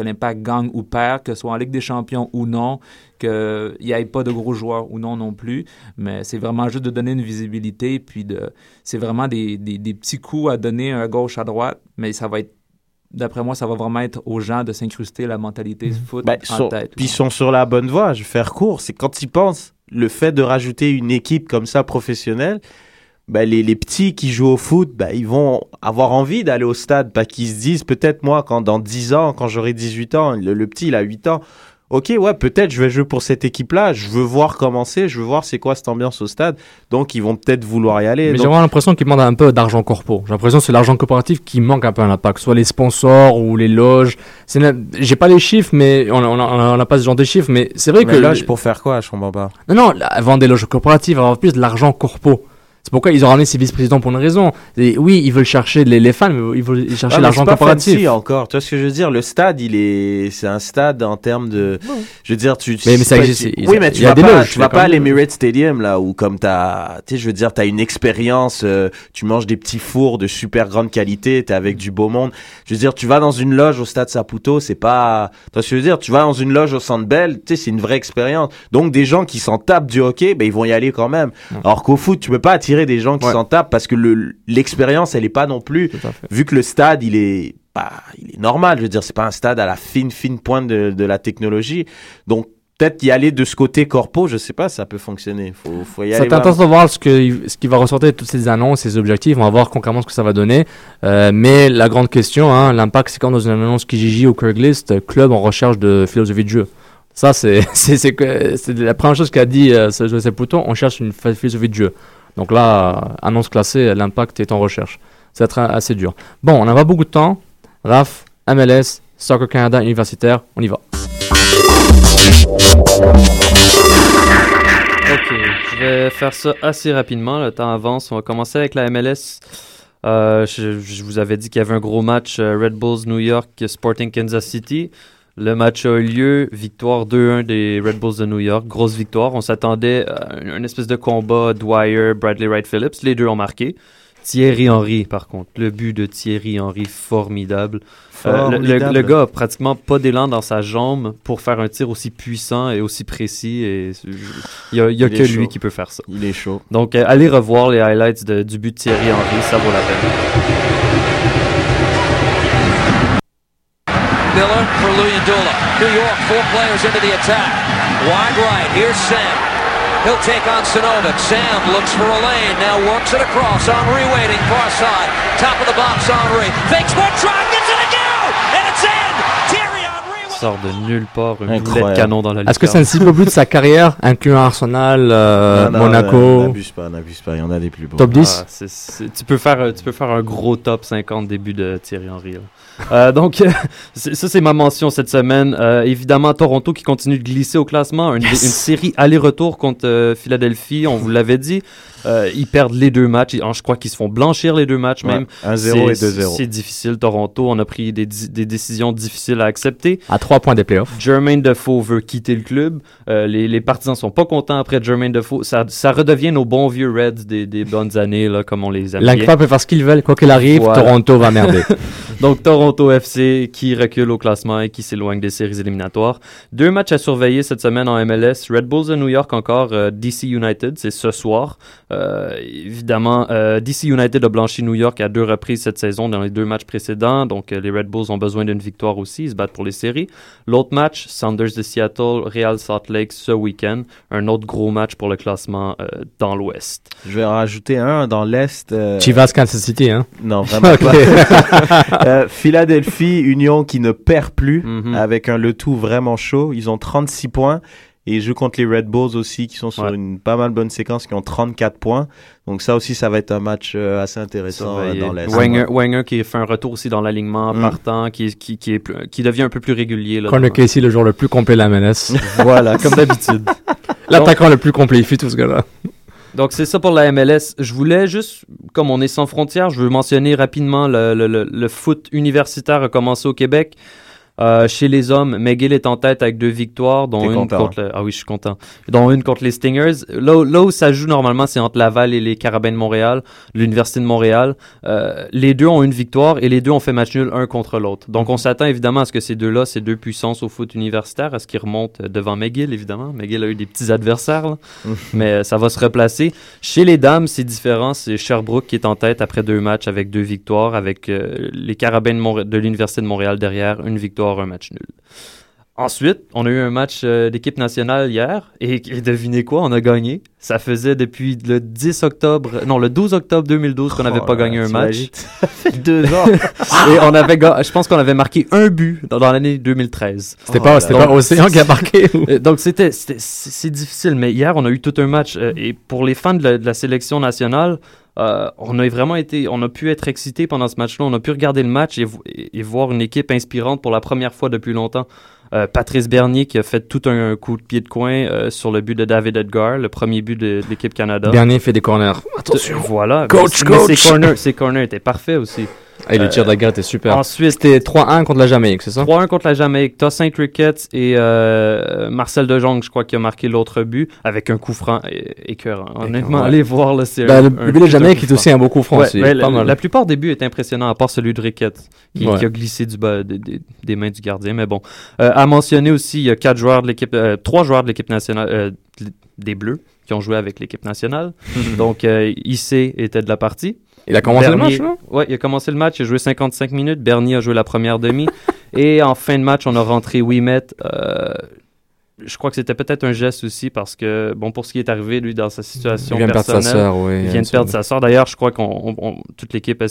l'Impact gagne ou perd, que ce soit en Ligue des Champions ou non, qu'il n'y ait pas de gros joueurs ou non non plus. Mais c'est vraiment juste de donner une visibilité, puis de, c'est vraiment des petits coups à donner à gauche, à droite, mais ça va être D'après moi, ça va vraiment être aux gens de s'incruster la mentalité foot Ben, en sur- tête. puis ils sont sur la bonne voie. Je vais faire court. C'est quand ils pensent le fait de rajouter une équipe comme ça professionnelle, ben, les, les petits qui jouent au foot, ben, ils vont avoir envie d'aller au stade. Pas qu'ils se disent, peut-être moi, quand dans 10 ans, quand j'aurai 18 ans, le, le petit, il a 8 ans. Ok, ouais, peut-être je vais jouer pour cette équipe-là. Je veux voir commencer. Je veux voir c'est quoi cette ambiance au stade. Donc, ils vont peut-être vouloir y aller. Mais Donc, j'ai vraiment l'impression qu'ils demandent un peu d'argent corpo. J'ai l'impression que c'est l'argent coopératif qui manque un peu à l'impact, soit les sponsors ou les loges. Une- J'ai pas les chiffres, mais on n'a pas ce genre de chiffres, mais c'est vrai mais que là, je pour faire quoi Je comprends pas. non non, vendre des loges coopératives, avoir plus de l'argent corpo. C'est pourquoi ils ont ramené ces vice-présidents pour une raison. Et oui, ils veulent chercher les, les fans, mais ils veulent chercher mais l'argent coopératif. fancy encore. Tu vois ce que je veux dire? Le stade, il est, c'est un stade en termes de, je veux dire, tu. Mais- mais ça existe, tu- Oui, mais tu vas pas, loges, tu vas pas à l'Emirates Stadium là où comme t'as, tu sais, je veux dire, t'as une expérience. euh, tu manges des petits fours de super grande qualité. T'es avec du beau monde. Je veux dire, tu vas dans une loge au stade Saputo, c'est pas. Tu vois ce que je veux dire? Tu vas dans une loge au Centre Bell, tu sais, c'est une vraie expérience. Donc des gens qui s'en tapent du hockey, ben ils vont y aller quand même. Alors qu'au foot, tu peux pas attirer des gens qui Ouais. s'en tapent parce que le l'expérience, elle est pas non plus vu que le stade il est bah, il est normal je veux dire c'est pas un stade à la fine fine pointe de, de la technologie donc peut-être y aller de ce côté corpo je sais pas ça peut fonctionner faut faut y aller voir. t'intéresse de voir ce, que, ce qui va ressortir de toutes ces annonces, ces objectifs. On va voir concrètement ce que ça va donner. Euh, mais la grande question, hein, l'impact, c'est quand dans une annonce Kijiji ou Craigslist, euh, club en recherche de philosophie de jeu. Ça, c'est c'est c'est c'est la première chose qu'a dit euh, ce José Pouton. On cherche une ph- philosophie de jeu. Donc là, annonce classée, l'impact est en recherche. Ça va être assez dur. Bon, on n'a pas beaucoup de temps. Raph, MLS, Soccer Canada universitaire, on y va. Ok, je vais faire ça assez rapidement. Le temps avance. On va commencer avec la MLS. Euh, je, je vous avais dit qu'il y avait un gros match euh, Red Bulls New York Sporting Kansas City. Le match a eu lieu, victoire 2-1 des Red Bulls de New York, grosse victoire. On s'attendait à un, un espèce de combat Dwyer, Bradley Wright Phillips. Les deux ont marqué. Thierry Henry, par contre, le but de Thierry Henry, formidable. Euh, le- le, Formidable. le gars a pratiquement pas d'élan dans sa jambe pour faire un tir aussi puissant et aussi précis. Et il y a, y a que lui qui peut faire ça. il est chaud Donc, euh, allez revoir les highlights de- du but de Thierry Henry, ça vaut la peine. Miller for Luyendula. New York, four players into the attack. Wide right, here's Sam. He'll take on Sinovic. Sam looks for a lane, now works it across. Henri waiting, far side. Top of the box, Henri. Fakes one try, gets it again! And it's in! Sort de nulle part, un boulet de Incroyable. canon dans la Est-ce que c'est un si peu plus de sa carrière, incluant Arsenal, euh, Non, non, Monaco? n'abuse pas n'abuse pas il y en a des plus beaux Top 10 Ah, c'est- c'est- tu, peux faire, euh, tu peux faire un gros top 50 début de Thierry Henry. là. Euh, donc, ça, c'est ma mention cette semaine. Euh, évidemment, Toronto qui continue de glisser au classement. Une, une série aller-retour contre euh, Philadelphie, on vous l'avait dit. Euh, ils perdent les deux matchs. Et, Je crois qu'ils se font blanchir les deux matchs même. 1-0 et C'est- 2-0 C'est difficile, Toronto. On a pris des, des décisions difficiles à accepter. À trois points des playoffs. Jermaine Defoe veut quitter le club. Euh, les, les partisans sont pas contents après Jermaine Defoe. Ça, ça redevient nos bons vieux Reds des, des bonnes années, là, comme on les aime. L'Incroix peut faire ce qu'ils veulent, quoi qu'il arrive, Voilà. Toronto va merder. Donc Toronto FC qui recule au classement et qui s'éloigne des séries éliminatoires. Deux matchs à surveiller cette semaine en MLS. Red Bulls de New York encore, euh, DC United, c'est ce soir. Euh, évidemment, euh, DC United a blanchi New York à deux reprises cette saison dans les deux matchs précédents. Donc euh, les Red Bulls ont besoin d'une victoire aussi, ils se battent pour les séries. L'autre match, Sounders de Seattle, Real Salt Lake ce week-end. Un autre gros match pour le classement euh, dans l'Ouest. Je vais en rajouter un dans l'Est. euh, Chivas Kansas City, hein? Non, vraiment pas. Euh, Philadelphie, Union qui ne perd plus, Mhm. avec un le tout vraiment chaud. Ils ont 36 points. Et ils jouent contre les Red Bulls aussi, qui sont sur Ouais. une pas mal bonne séquence, qui ont 34 points. Donc ça aussi, ça va être un match euh, assez intéressant euh, dans l'Est. Wenger, Wenger qui fait un retour aussi dans l'alignement Mm. partant, qui, qui, qui, est plus- qui devient un peu plus régulier. Là, Corner dans- Casey, le joueur le plus complet de la MLS. Voilà, comme d'habitude. L'attaquant le plus complet, il fait tout ce gars-là. Donc c'est ça pour la MLS. Je voulais juste, comme on est sans frontières, je veux mentionner rapidement le, le, le, le foot universitaire a commencé au Québec. Euh, chez les hommes, McGill est en tête avec deux victoires, dont une content. contre le- ah oui, je suis content, dont une contre les Stingers. Là, où- là où ça joue normalement, c'est entre Laval et les Carabins de Montréal, l'Université de Montréal. Euh, les deux ont une victoire et les deux ont fait match nul un contre l'autre. Donc on s'attend évidemment à ce que ces deux-là, ces deux puissances au foot universitaire, à ce qu'ils remontent devant McGill évidemment. McGill a eu des petits adversaires, là. mais euh, ça va se replacer. Chez les dames, c'est différent. C'est Sherbrooke qui est en tête après deux matchs avec deux victoires, avec euh, les Carabins de l'Université de Montréal derrière, une victoire, un match nul. Ensuite, on a eu un match euh, d'équipe nationale hier et, et devinez quoi, on a gagné. Ça faisait depuis le 10 octobre, non le 12 octobre 2012 qu'on n'avait Oh pas là gagné un match. Ça fait deux ans. et on avait, je pense qu'on avait marqué un but dans, dans l'année 2013. C'était Oh pas, pas Océan qui a marqué. ou- Euh, Donc c'était c'était- c'est difficile, mais hier on a eu tout un match euh, et pour les fans de la, de la sélection nationale, euh, on a vraiment été, on a pu être excités pendant ce match-là, on a pu regarder le match et, vo- et- et voir une équipe inspirante pour la première fois depuis longtemps. Euh, Patrice Bernier qui a fait tout un coup de pied de coin euh, sur le but de David Edgar, le premier but de, de l'équipe Canada. Dernier fait des corners. Attention. Voilà. Coach, mais, mais coach. ses corners, ses corners étaient parfaits aussi. Ah, et le tir de la guerre était super. Ensuite, C'était 3-1 contre la Jamaïque, c'est ça? 3-1 contre la Jamaïque. Tossin Cricket et euh, Marcel De Jong, je crois, qui a marqué l'autre but avec un coup franc écœurant. Honnêtement, ouais. allez voir là, c'est Ben, un- le un but de putain Jamaïque est aussi un beau coup franc Ouais, aussi. mais pas la, mal. la plupart des buts étaient impressionnants, à part celui de Rickett, qui, Ouais. qui a glissé du bas des, des- des mains du gardien. Mais bon, Euh, à mentionner aussi, il y a quatre joueurs de l'équipe, euh, trois joueurs de l'équipe nationale, euh, des Bleus, qui ont joué avec l'équipe nationale. Donc, euh, IC était de la partie. Il a commencé Bernier- le match, là Ouais, il a commencé le match, il a joué 55 minutes. Bernier a joué la première demi. et en fin de match, on a rentré Wimet. Euh, je crois que c'était peut-être un geste aussi parce que, bon, pour ce qui est arrivé, lui, dans sa situation Il vient de perdre sa personnelle, sœur, oui. il vient de perdre sa sœur. D'ailleurs, je crois qu'on, on- on- toute l'équipe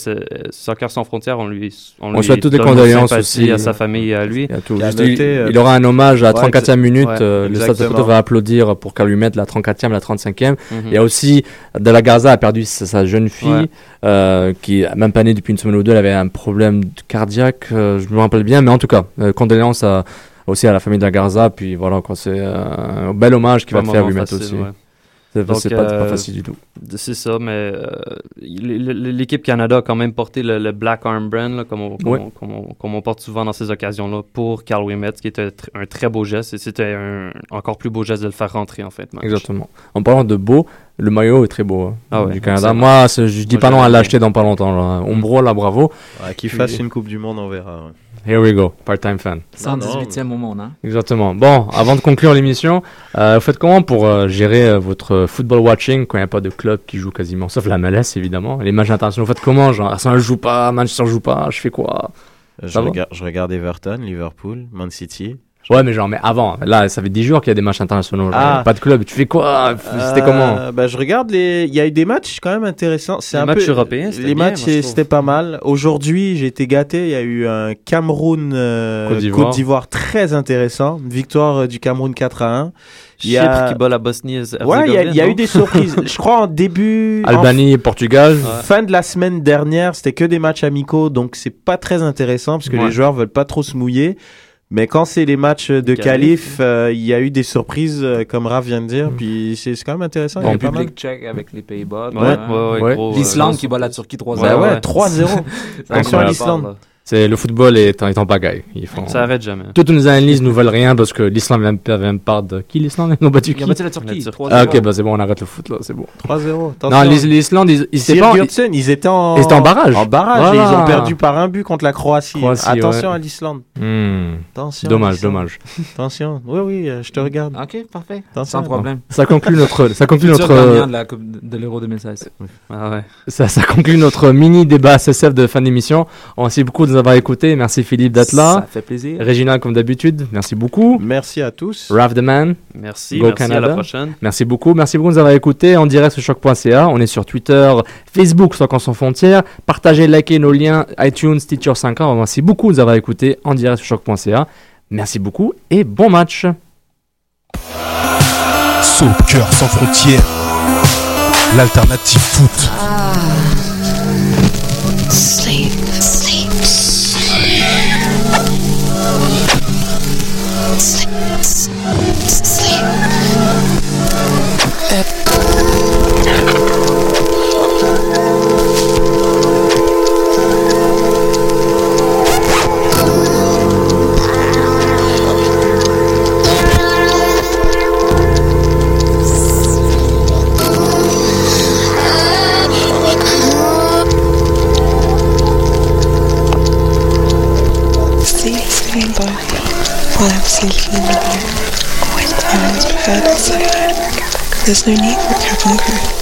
Soccer sans frontières, on lui, on On lui souhaite toutes les condoléances aussi. à sa famille et à lui. Il, tout. Euh, il aura un hommage à la ouais, 34e minute. ouais, euh, le Stade de va applaudir pour qu'elle lui mette la 34e, la 35e. Mhm. Il y a aussi De La Garza a perdu sa, sa jeune fille, Ouais. euh, qui même pas née depuis une semaine ou deux. Elle avait un problème cardiaque, euh, je me rappelle bien. Mais en tout cas, euh, condoléances à- aussi à la famille de La Garza. Puis voilà, c'est euh, un bel hommage qu'il va un faire lui mettre facile, aussi. ouais. C'est pas, euh, facile du tout. C'est ça, mais euh, l'équipe Canada a quand même porté le, le Black Arm Brand, là, comme, on, comme, Ouais. on, comme on- comme on porte souvent dans ces occasions-là, pour Carl Wimet, ce qui était tr- un très beau geste. Et c'était un encore plus beau geste de le faire rentrer en fait. match. Exactement. En parlant de beau, le maillot est très beau hein, Ah ouais, du Canada. Moi, je dis Moi, pas non à l'acheter dans pas longtemps. Là. Ombro, là, bravo. Ouais, Qu'il fasse une Coupe du Monde, on verra. ouais. Here we go, part-time fan. 118e au monde, hein? Exactement. Bon, avant de conclure l'émission, euh, vous faites comment pour euh, gérer euh, votre football watching quand il n'y a pas de club qui joue quasiment, sauf la MLS évidemment. Les matchs internationaux, vous faites comment Genre, Arsenal joue pas, Manchester joue pas, je fais quoi? Je Ça va? regarde, je regarde Everton, Liverpool, Man City. Ouais, mais genre, mais avant, là, ça fait 10 jours qu'il y a des matchs internationaux. genre, Ah. Pas de club, tu fais quoi? C'était Euh, comment? bah, Je regarde les. Il y a eu des matchs quand même intéressants. C'est Les un matchs peu... européens, c'était Les bien, matchs, c'était pas mal. Aujourd'hui, j'ai été gâté. Il y a eu un Cameroun euh, Côte d'Ivoire. Côte d'Ivoire très intéressant. Victoire euh, du Cameroun 4 à 1. Il y Chypre a- qui bat la Bosnie Ouais, il y a, il y a eu des surprises. je crois en début. en Albanie, Portugal. Fin de la semaine dernière, c'était que des matchs amicaux, donc c'est pas très intéressant parce que Ouais. les joueurs veulent pas trop se mouiller. Mais quand c'est les matchs de qualif, euh, il y a eu des surprises, euh, comme Raph vient de dire, puis c'est quand même intéressant. il y a pas mal. public tchèque avec les Pays-Bas. Ouais, ouais, ouais, Ouais. euh, L'Islande qui bat la Turquie 3-0. Bah ouais, ouais. 3-0. C'est Attention à l'Islande. C'est le football est, en- est en pagaille. Ils font. Ça arrête jamais. Toutes nos analyses nous veulent rien parce que l'Islande vient de de qui l'Islande? Ils ont battu Ils qui ont battu la Turquie. La Turquie. 3-0. Ah ok bah c'est bon on arrête le foot là c'est bon. 3-0. Non l'Is- l'Islande ils, ils, pas ils étaient en... Ils étaient en barrage. En barrage, et ils ont perdu par un but contre la Croatie. Croatie, Attention ouais. à l'Islande. Attention. Dommage dommage. Attention. Oui, oui, euh, je te regarde. Ok, parfait. Attention. Sans problème. Ça conclut notre ça conclut notre de la Coupe de de l'Euro 2016. Ah ouais. Ça, ça conclut notre mini débat SSF de fin d'émission. Merci beaucoup de nous avoir écoutés. Merci Philippe d'être là. Ça fait plaisir. Régina, comme d'habitude, merci beaucoup. Merci à tous. Raph the Man, Merci, Go merci, à Canada. la prochaine. merci beaucoup. Merci beaucoup de nous avoir écoutés en direct sur choc.ca. On est sur Twitter, Facebook, en sans frontières. Partagez, likez nos liens iTunes, Stitcher 5 ans. Merci beaucoup de nous avoir écoutés en direct sur choc.ca. Merci beaucoup et bon match. Soccer sans frontières, l'alternative foot. Sleep, There's no need for a cap and crew.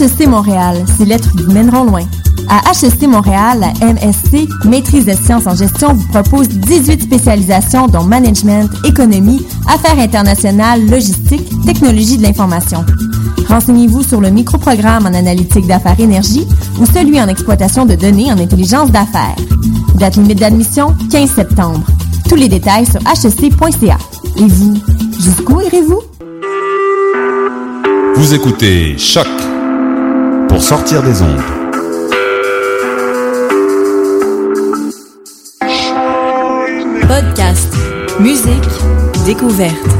HST Montréal, ces lettres vous mèneront loin. À HST Montréal, la MSC, Maîtrise des sciences en gestion, vous propose 18 spécialisations dont management, économie, affaires internationales, logistique, technologie de l'information. Renseignez-vous sur le microprogramme en analytique d'affaires énergie ou celui en exploitation de données en intelligence d'affaires. Date limite d'admission, 15 septembre. Tous les détails sur hsc.ca. Et vous, jusqu'où irez-vous? Vous écoutez Choc sortir des ondes. Podcast, musique, découverte.